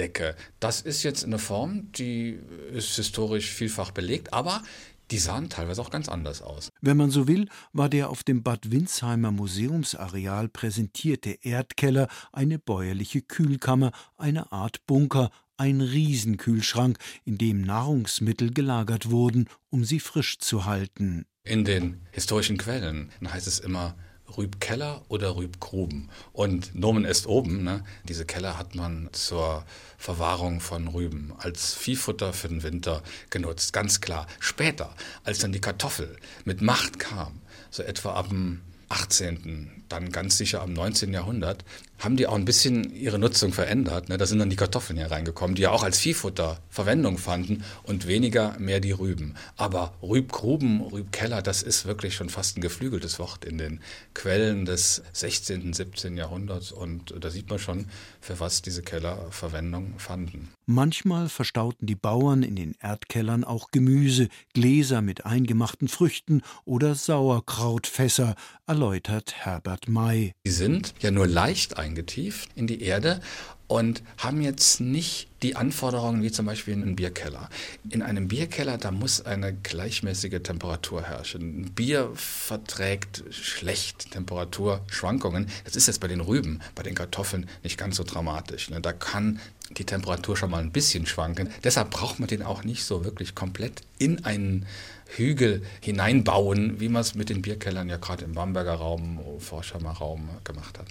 Rasendecke. Das ist jetzt eine Form, die ist historisch vielfach belegt, aber die sahen teilweise auch ganz anders aus. Wenn man so will, war der auf dem Bad Windsheimer Museumsareal präsentierte Erdkeller eine bäuerliche Kühlkammer, eine Art Bunker, ein Riesenkühlschrank, in dem Nahrungsmittel gelagert wurden, um sie frisch zu halten. In den historischen Quellen heißt es immer Rübkeller oder Rübgruben. Und Nomen ist oben. Ne? Diese Keller hat man zur Verwahrung von Rüben als Viehfutter für den Winter genutzt. Ganz klar. Später, als dann die Kartoffel mit Macht kam, so etwa ab dem 18., dann ganz sicher am 19. Jahrhundert, haben die auch ein bisschen ihre Nutzung verändert. Ne? Da sind dann die Kartoffeln hier reingekommen, die ja auch als Viehfutter Verwendung fanden und weniger mehr die Rüben. Aber Rübgruben, Rübkeller, das ist wirklich schon fast ein geflügeltes Wort in den Quellen des 16., 17. Jahrhunderts. Und da sieht man schon, für was diese Keller Verwendung fanden. Manchmal verstauten die Bauern in den Erdkellern auch Gemüse, Gläser mit eingemachten Früchten oder Sauerkrautfässer, erläutert Herbert May. Die sind ja nur leicht eingetieft in die Erde und haben jetzt nicht die Anforderungen wie zum Beispiel in einem Bierkeller. In einem Bierkeller, da muss eine gleichmäßige Temperatur herrschen. Ein Bier verträgt schlecht Temperaturschwankungen. Das ist jetzt bei den Rüben, bei den Kartoffeln nicht ganz so dramatisch. Ne? Da kann die Temperatur schon mal ein bisschen schwanken. Deshalb braucht man den auch nicht so wirklich komplett in einen Hügel hineinbauen, wie man es mit den Bierkellern ja gerade im Bamberger Raum, Forschheimer Raum gemacht hat.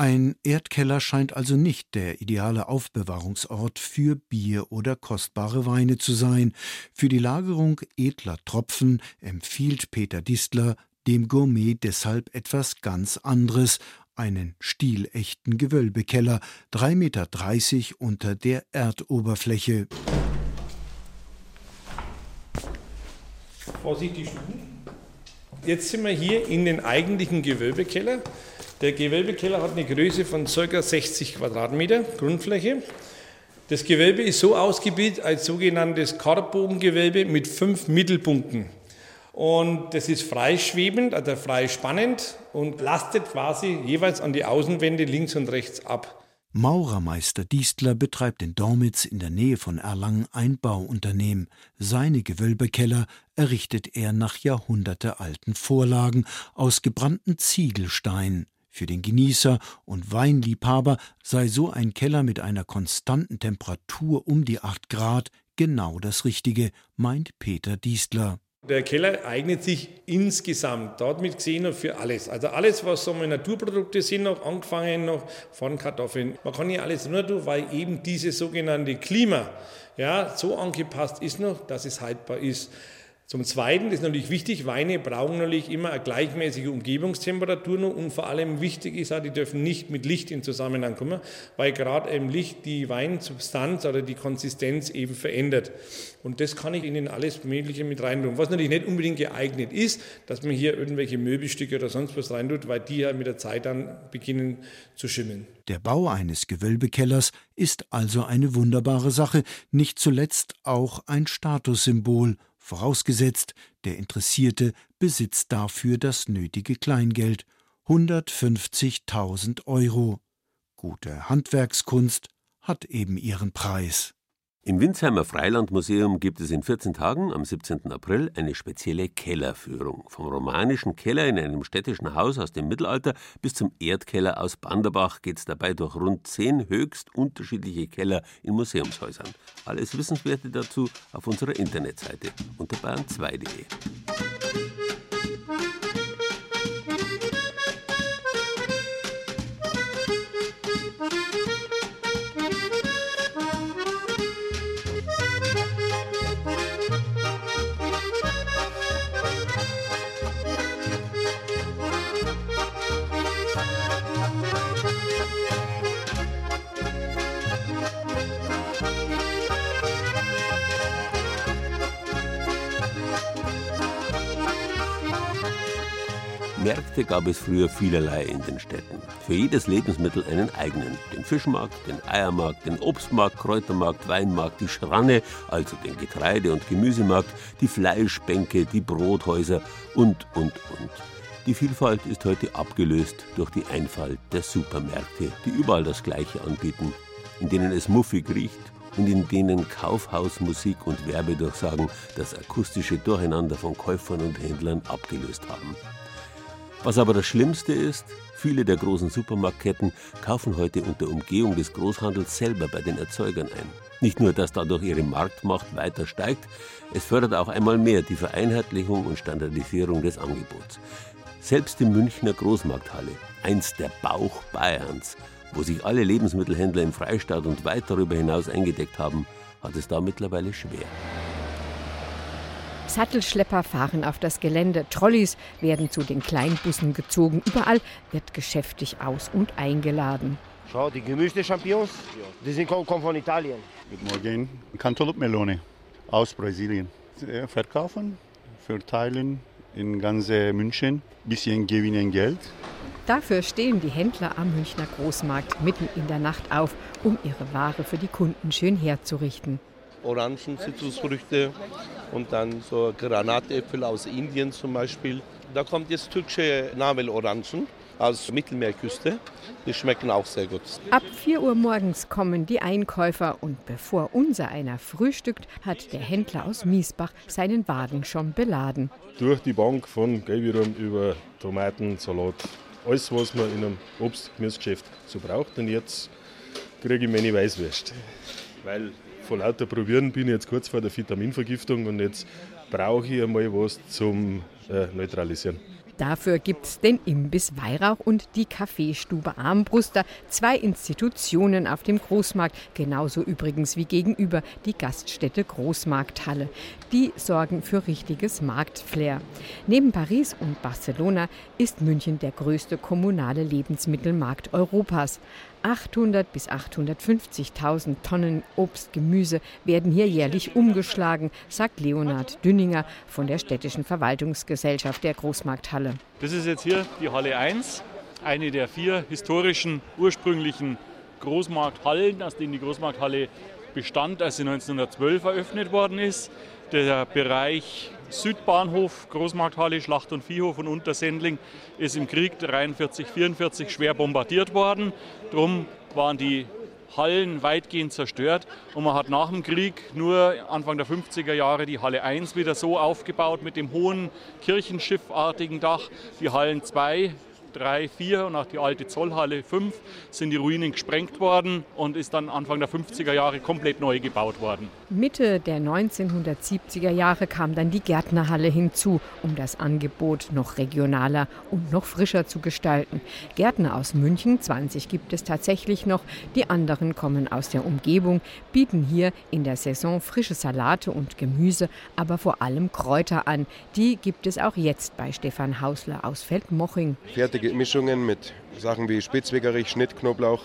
Ein Erdkeller scheint also nicht der ideale Aufbewahrungsort für Bier oder kostbare Weine zu sein. Für die Lagerung edler Tropfen empfiehlt Peter Distler dem Gourmet deshalb etwas ganz anderes, einen stilechten Gewölbekeller, 3,30 Meter unter der Erdoberfläche. Vorsichtig Jetzt sind wir hier in den eigentlichen Gewölbekeller. Der Gewölbekeller hat eine Größe von ca. 60 Quadratmeter Grundfläche. Das Gewölbe ist so ausgebildet als sogenanntes Korbbogengewölbe mit fünf Mittelpunkten. Und das ist freischwebend, also freispannend und lastet quasi jeweils an die Außenwände links und rechts ab. Maurermeister Diestler betreibt in Dormitz in der Nähe von Erlangen ein Bauunternehmen. Seine Gewölbekeller errichtet er nach jahrhundertealten Vorlagen aus gebrannten Ziegelstein. Für den Genießer und Weinliebhaber sei so ein Keller mit einer konstanten Temperatur um die 8 Grad genau das Richtige, meint Peter Diestler. Der Keller eignet sich insgesamt, damit gesehen, für alles. Also alles, was so Naturprodukte sind, noch angefangen noch von Kartoffeln. Man kann hier alles nur tun, weil eben dieses sogenannte Klima ja, so angepasst ist noch, dass es haltbar ist. Zum Zweiten ist natürlich wichtig, Weine brauchen natürlich immer eine gleichmäßige Umgebungstemperatur und vor allem wichtig ist auch, die dürfen nicht mit Licht in Zusammenhang kommen, weil gerade im Licht die Weinsubstanz oder die Konsistenz eben verändert. Und das kann ich Ihnen alles Mögliche mit reinbringen. Was natürlich nicht unbedingt geeignet ist, dass man hier irgendwelche Möbelstücke oder sonst was reintut, weil die ja mit der Zeit dann beginnen zu schimmeln. Der Bau eines Gewölbekellers ist also eine wunderbare Sache, nicht zuletzt auch ein Statussymbol – vorausgesetzt, der Interessierte besitzt dafür das nötige Kleingeld 150.000 Euro. Gute Handwerkskunst hat eben ihren Preis. Im Winsheimer Freilandmuseum gibt es in 14 Tagen am 17. April eine spezielle Kellerführung. Vom romanischen Keller in einem städtischen Haus aus dem Mittelalter bis zum Erdkeller aus Banderbach geht es dabei durch rund zehn höchst unterschiedliche Keller in Museumshäusern. Alles Wissenswerte dazu auf unserer Internetseite unter bayern2.de. Märkte gab es früher vielerlei in den Städten. Für jedes Lebensmittel einen eigenen. Den Fischmarkt, den Eiermarkt, den Obstmarkt, Kräutermarkt, Weinmarkt, die Schranne, also den Getreide- und Gemüsemarkt, die Fleischbänke, die Brothäuser und, und, und. Die Vielfalt ist heute abgelöst durch die Einfalt der Supermärkte, die überall das Gleiche anbieten, in denen es muffig riecht und in denen Kaufhausmusik und Werbedurchsagen das akustische Durcheinander von Käufern und Händlern abgelöst haben. Was aber das Schlimmste ist, viele der großen Supermarktketten kaufen heute unter Umgehung des Großhandels selber bei den Erzeugern ein. Nicht nur, dass dadurch ihre Marktmacht weiter steigt, es fördert auch einmal mehr die Vereinheitlichung und Standardisierung des Angebots. Selbst die Münchner Großmarkthalle, einst der Bauch Bayerns, wo sich alle Lebensmittelhändler im Freistaat und weit darüber hinaus eingedeckt haben, hat es da mittlerweile schwer. Sattelschlepper fahren auf das Gelände, Trolleys werden zu den Kleinbussen gezogen. Überall wird geschäftig aus- und eingeladen. Schau, die Gemüse-Champignons, die sind, kommen von Italien. Guten Morgen, Cantaloupe-Melone aus Brasilien. Verkaufen, verteilen in ganz München, bisschen gewinnen Geld. Dafür stehen die Händler am Münchner Großmarkt mitten in der Nacht auf, um ihre Ware für die Kunden schön herzurichten. Orangen, Zitrusfrüchte und dann so Granatäpfel aus Indien zum Beispiel. Da kommt jetzt türkische Navelorangen aus Mittelmeerküste. Die schmecken auch sehr gut. Ab 4 Uhr morgens kommen die Einkäufer und bevor unser einer frühstückt, hat der Händler aus Miesbach seinen Wagen schon beladen. Durch die Bank von Gelbirum über Tomaten, Salat, alles was man in einem Obst-Gemüsegeschäft so braucht. Und jetzt kriege ich meine Weißwürste. Weil von lauter Probieren bin ich jetzt kurz vor der Vitaminvergiftung und jetzt brauche ich einmal was zum äh, Neutralisieren. Dafür gibt es den Imbiss Weihrauch und die Kaffeestube Armbruster, zwei Institutionen auf dem Großmarkt, genauso übrigens wie gegenüber die Gaststätte Großmarkthalle. Die sorgen für richtiges Marktflair. Neben Paris und Barcelona ist München der größte kommunale Lebensmittelmarkt Europas. 800 bis 850.000 Tonnen Obst, Gemüse werden hier jährlich umgeschlagen, sagt Leonhard Dünninger von der städtischen Verwaltungsgesellschaft der Großmarkthalle. Das ist jetzt hier die Halle 1, eine der vier historischen ursprünglichen Großmarkthallen, aus denen die Großmarkthalle bestand, als sie 1912 eröffnet worden ist. Der Bereich Südbahnhof, Großmarkthalle, Schlacht- und Viehhof und Untersendling ist im Krieg 43, 44 schwer bombardiert worden. Darum waren die Hallen weitgehend zerstört und man hat nach dem Krieg nur Anfang der 50er Jahre die Halle 1 wieder so aufgebaut mit dem hohen kirchenschiffartigen Dach. Die Hallen 2 3, 4 und auch die alte Zollhalle 5 sind die Ruinen gesprengt worden und ist dann Anfang der 50er Jahre komplett neu gebaut worden. Mitte der 1970er Jahre kam dann die Gärtnerhalle hinzu, um das Angebot noch regionaler und noch frischer zu gestalten. Gärtner aus München, 20 gibt es tatsächlich noch, die anderen kommen aus der Umgebung, bieten hier in der Saison frische Salate und Gemüse, aber vor allem Kräuter an. Die gibt es auch jetzt bei Stefan Hausler aus Feldmoching. Fertige Mischungen mit Sachen wie Spitzwegerich, Schnittknoblauch,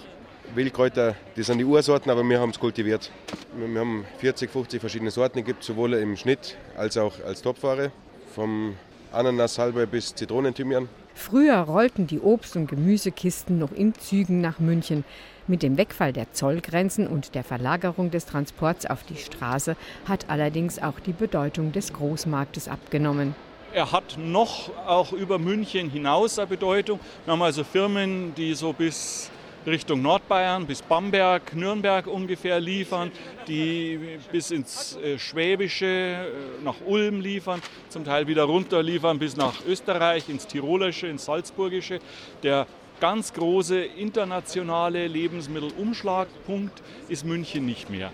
Wildkräuter, das sind die Ursorten, aber wir haben es kultiviert. Wir haben 40, 50 verschiedene Sorten, es gibt sowohl im Schnitt als auch als Topfware, vom Ananas halber bis Zitronenthymian. Früher rollten die Obst- und Gemüsekisten noch in Zügen nach München. Mit dem Wegfall der Zollgrenzen und der Verlagerung des Transports auf die Straße hat allerdings auch die Bedeutung des Großmarktes abgenommen. Er hat noch auch über München hinaus eine Bedeutung. Wir haben also Firmen, die so bis Richtung Nordbayern bis Bamberg, Nürnberg ungefähr liefern, die bis ins äh, Schwäbische, äh, nach Ulm liefern, zum Teil wieder runter liefern bis nach Österreich, ins Tirolische, ins Salzburgische. Der ganz große internationale Lebensmittelumschlagpunkt ist München nicht mehr.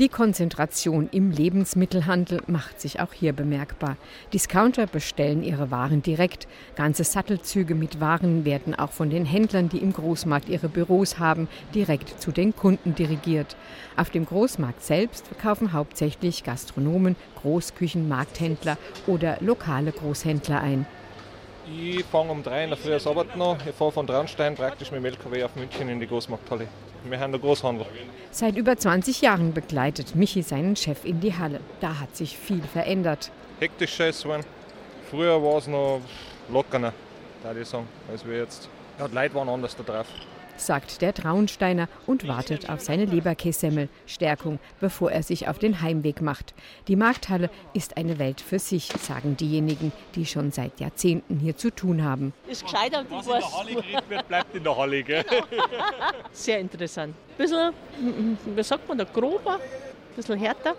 Die Konzentration im Lebensmittelhandel macht sich auch hier bemerkbar. Discounter bestellen ihre Waren direkt. Ganze Sattelzüge mit Waren werden auch von den Händlern, die im Großmarkt ihre Büros haben, direkt zu den Kunden dirigiert. Auf dem Großmarkt selbst verkaufen hauptsächlich Gastronomen, Großküchen, Markthändler oder lokale Großhändler ein. Ich fange um drei in der Früh das Arbeit noch. Ich fahre von Traunstein praktisch mit dem LKW auf München in die Großmarkthalle. Wir haben der Großhandel. Seit über 20 Jahren begleitet Michi seinen Chef in die Halle. Da hat sich viel verändert. Hektischer ist es Früher war es noch lockerer, würde ich sagen, als wir jetzt. Ja, die Leute waren anders da drauf sagt der Traunsteiner und wartet auf seine Leberkässemmel, Stärkung, bevor er sich auf den Heimweg macht. Die Markthalle ist eine Welt für sich, sagen diejenigen, die schon seit Jahrzehnten hier zu tun haben. Ist gescheiter, was in der Halle geredet wird, bleibt in der Halle. Gell? Sehr interessant. Ein bisschen, wie sagt man, der grober, ein bisschen härter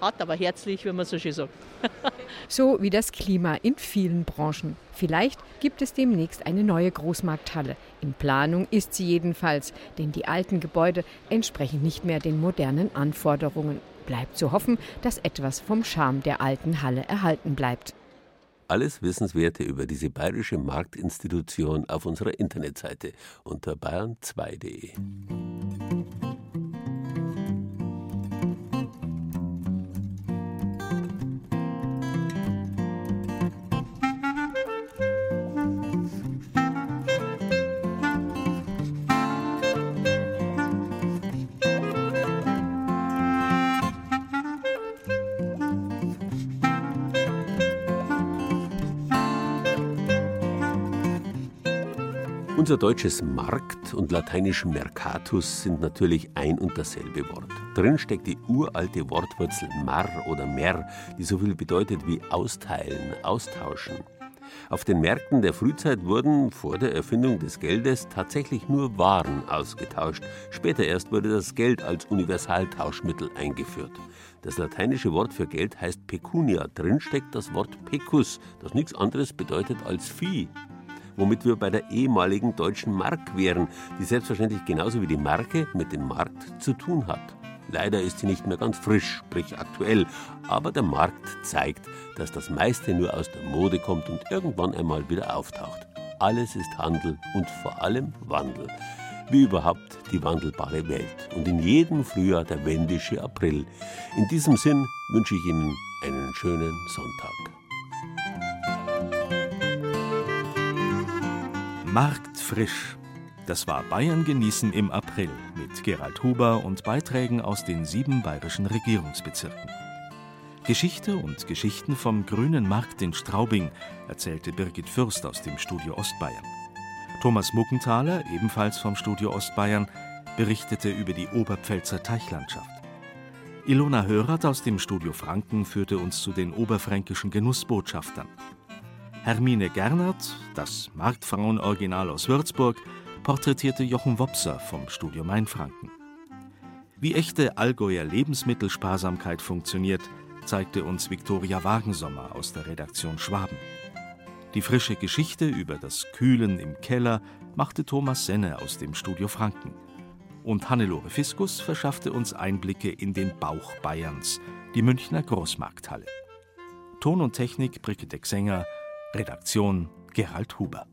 hart, aber herzlich, wie man so schön sagt. so wie das Klima in vielen Branchen. Vielleicht gibt es demnächst eine neue Großmarkthalle. In Planung ist sie jedenfalls, denn die alten Gebäude entsprechen nicht mehr den modernen Anforderungen. Bleibt zu hoffen, dass etwas vom Charme der alten Halle erhalten bleibt. Alles Wissenswerte über diese bayerische Marktinstitution auf unserer Internetseite unter bayern2.de. Unser deutsches Markt und lateinisch Mercatus sind natürlich ein und dasselbe Wort. Drin steckt die uralte Wortwurzel mar oder mer, die so viel bedeutet wie austeilen, austauschen. Auf den Märkten der Frühzeit wurden vor der Erfindung des Geldes tatsächlich nur Waren ausgetauscht. Später erst wurde das Geld als Universaltauschmittel eingeführt. Das lateinische Wort für Geld heißt pecunia. Drin steckt das Wort pecus, das nichts anderes bedeutet als Vieh womit wir bei der ehemaligen deutschen Mark wären, die selbstverständlich genauso wie die Marke mit dem Markt zu tun hat. Leider ist sie nicht mehr ganz frisch, sprich aktuell, aber der Markt zeigt, dass das meiste nur aus der Mode kommt und irgendwann einmal wieder auftaucht. Alles ist Handel und vor allem Wandel. Wie überhaupt die wandelbare Welt. Und in jedem Frühjahr der wendische April. In diesem Sinn wünsche ich Ihnen einen schönen Sonntag. Marktfrisch. Das war Bayern genießen im April mit Gerald Huber und Beiträgen aus den sieben bayerischen Regierungsbezirken. Geschichte und Geschichten vom grünen Markt in Straubing erzählte Birgit Fürst aus dem Studio Ostbayern. Thomas Muckenthaler, ebenfalls vom Studio Ostbayern, berichtete über die Oberpfälzer Teichlandschaft. Ilona Hörath aus dem Studio Franken führte uns zu den oberfränkischen Genussbotschaftern. Hermine Gernert, das Marktfrauen-Original aus Würzburg, porträtierte Jochen Wopser vom Studio Mainfranken. Wie echte Allgäuer Lebensmittelsparsamkeit funktioniert, zeigte uns Viktoria Wagensommer aus der Redaktion Schwaben. Die frische Geschichte über das Kühlen im Keller machte Thomas Senne aus dem Studio Franken. Und Hannelore Fiskus verschaffte uns Einblicke in den Bauch Bayerns, die Münchner Großmarkthalle. Ton und Technik Brigitte Xenger, Redaktion Gerald Huber.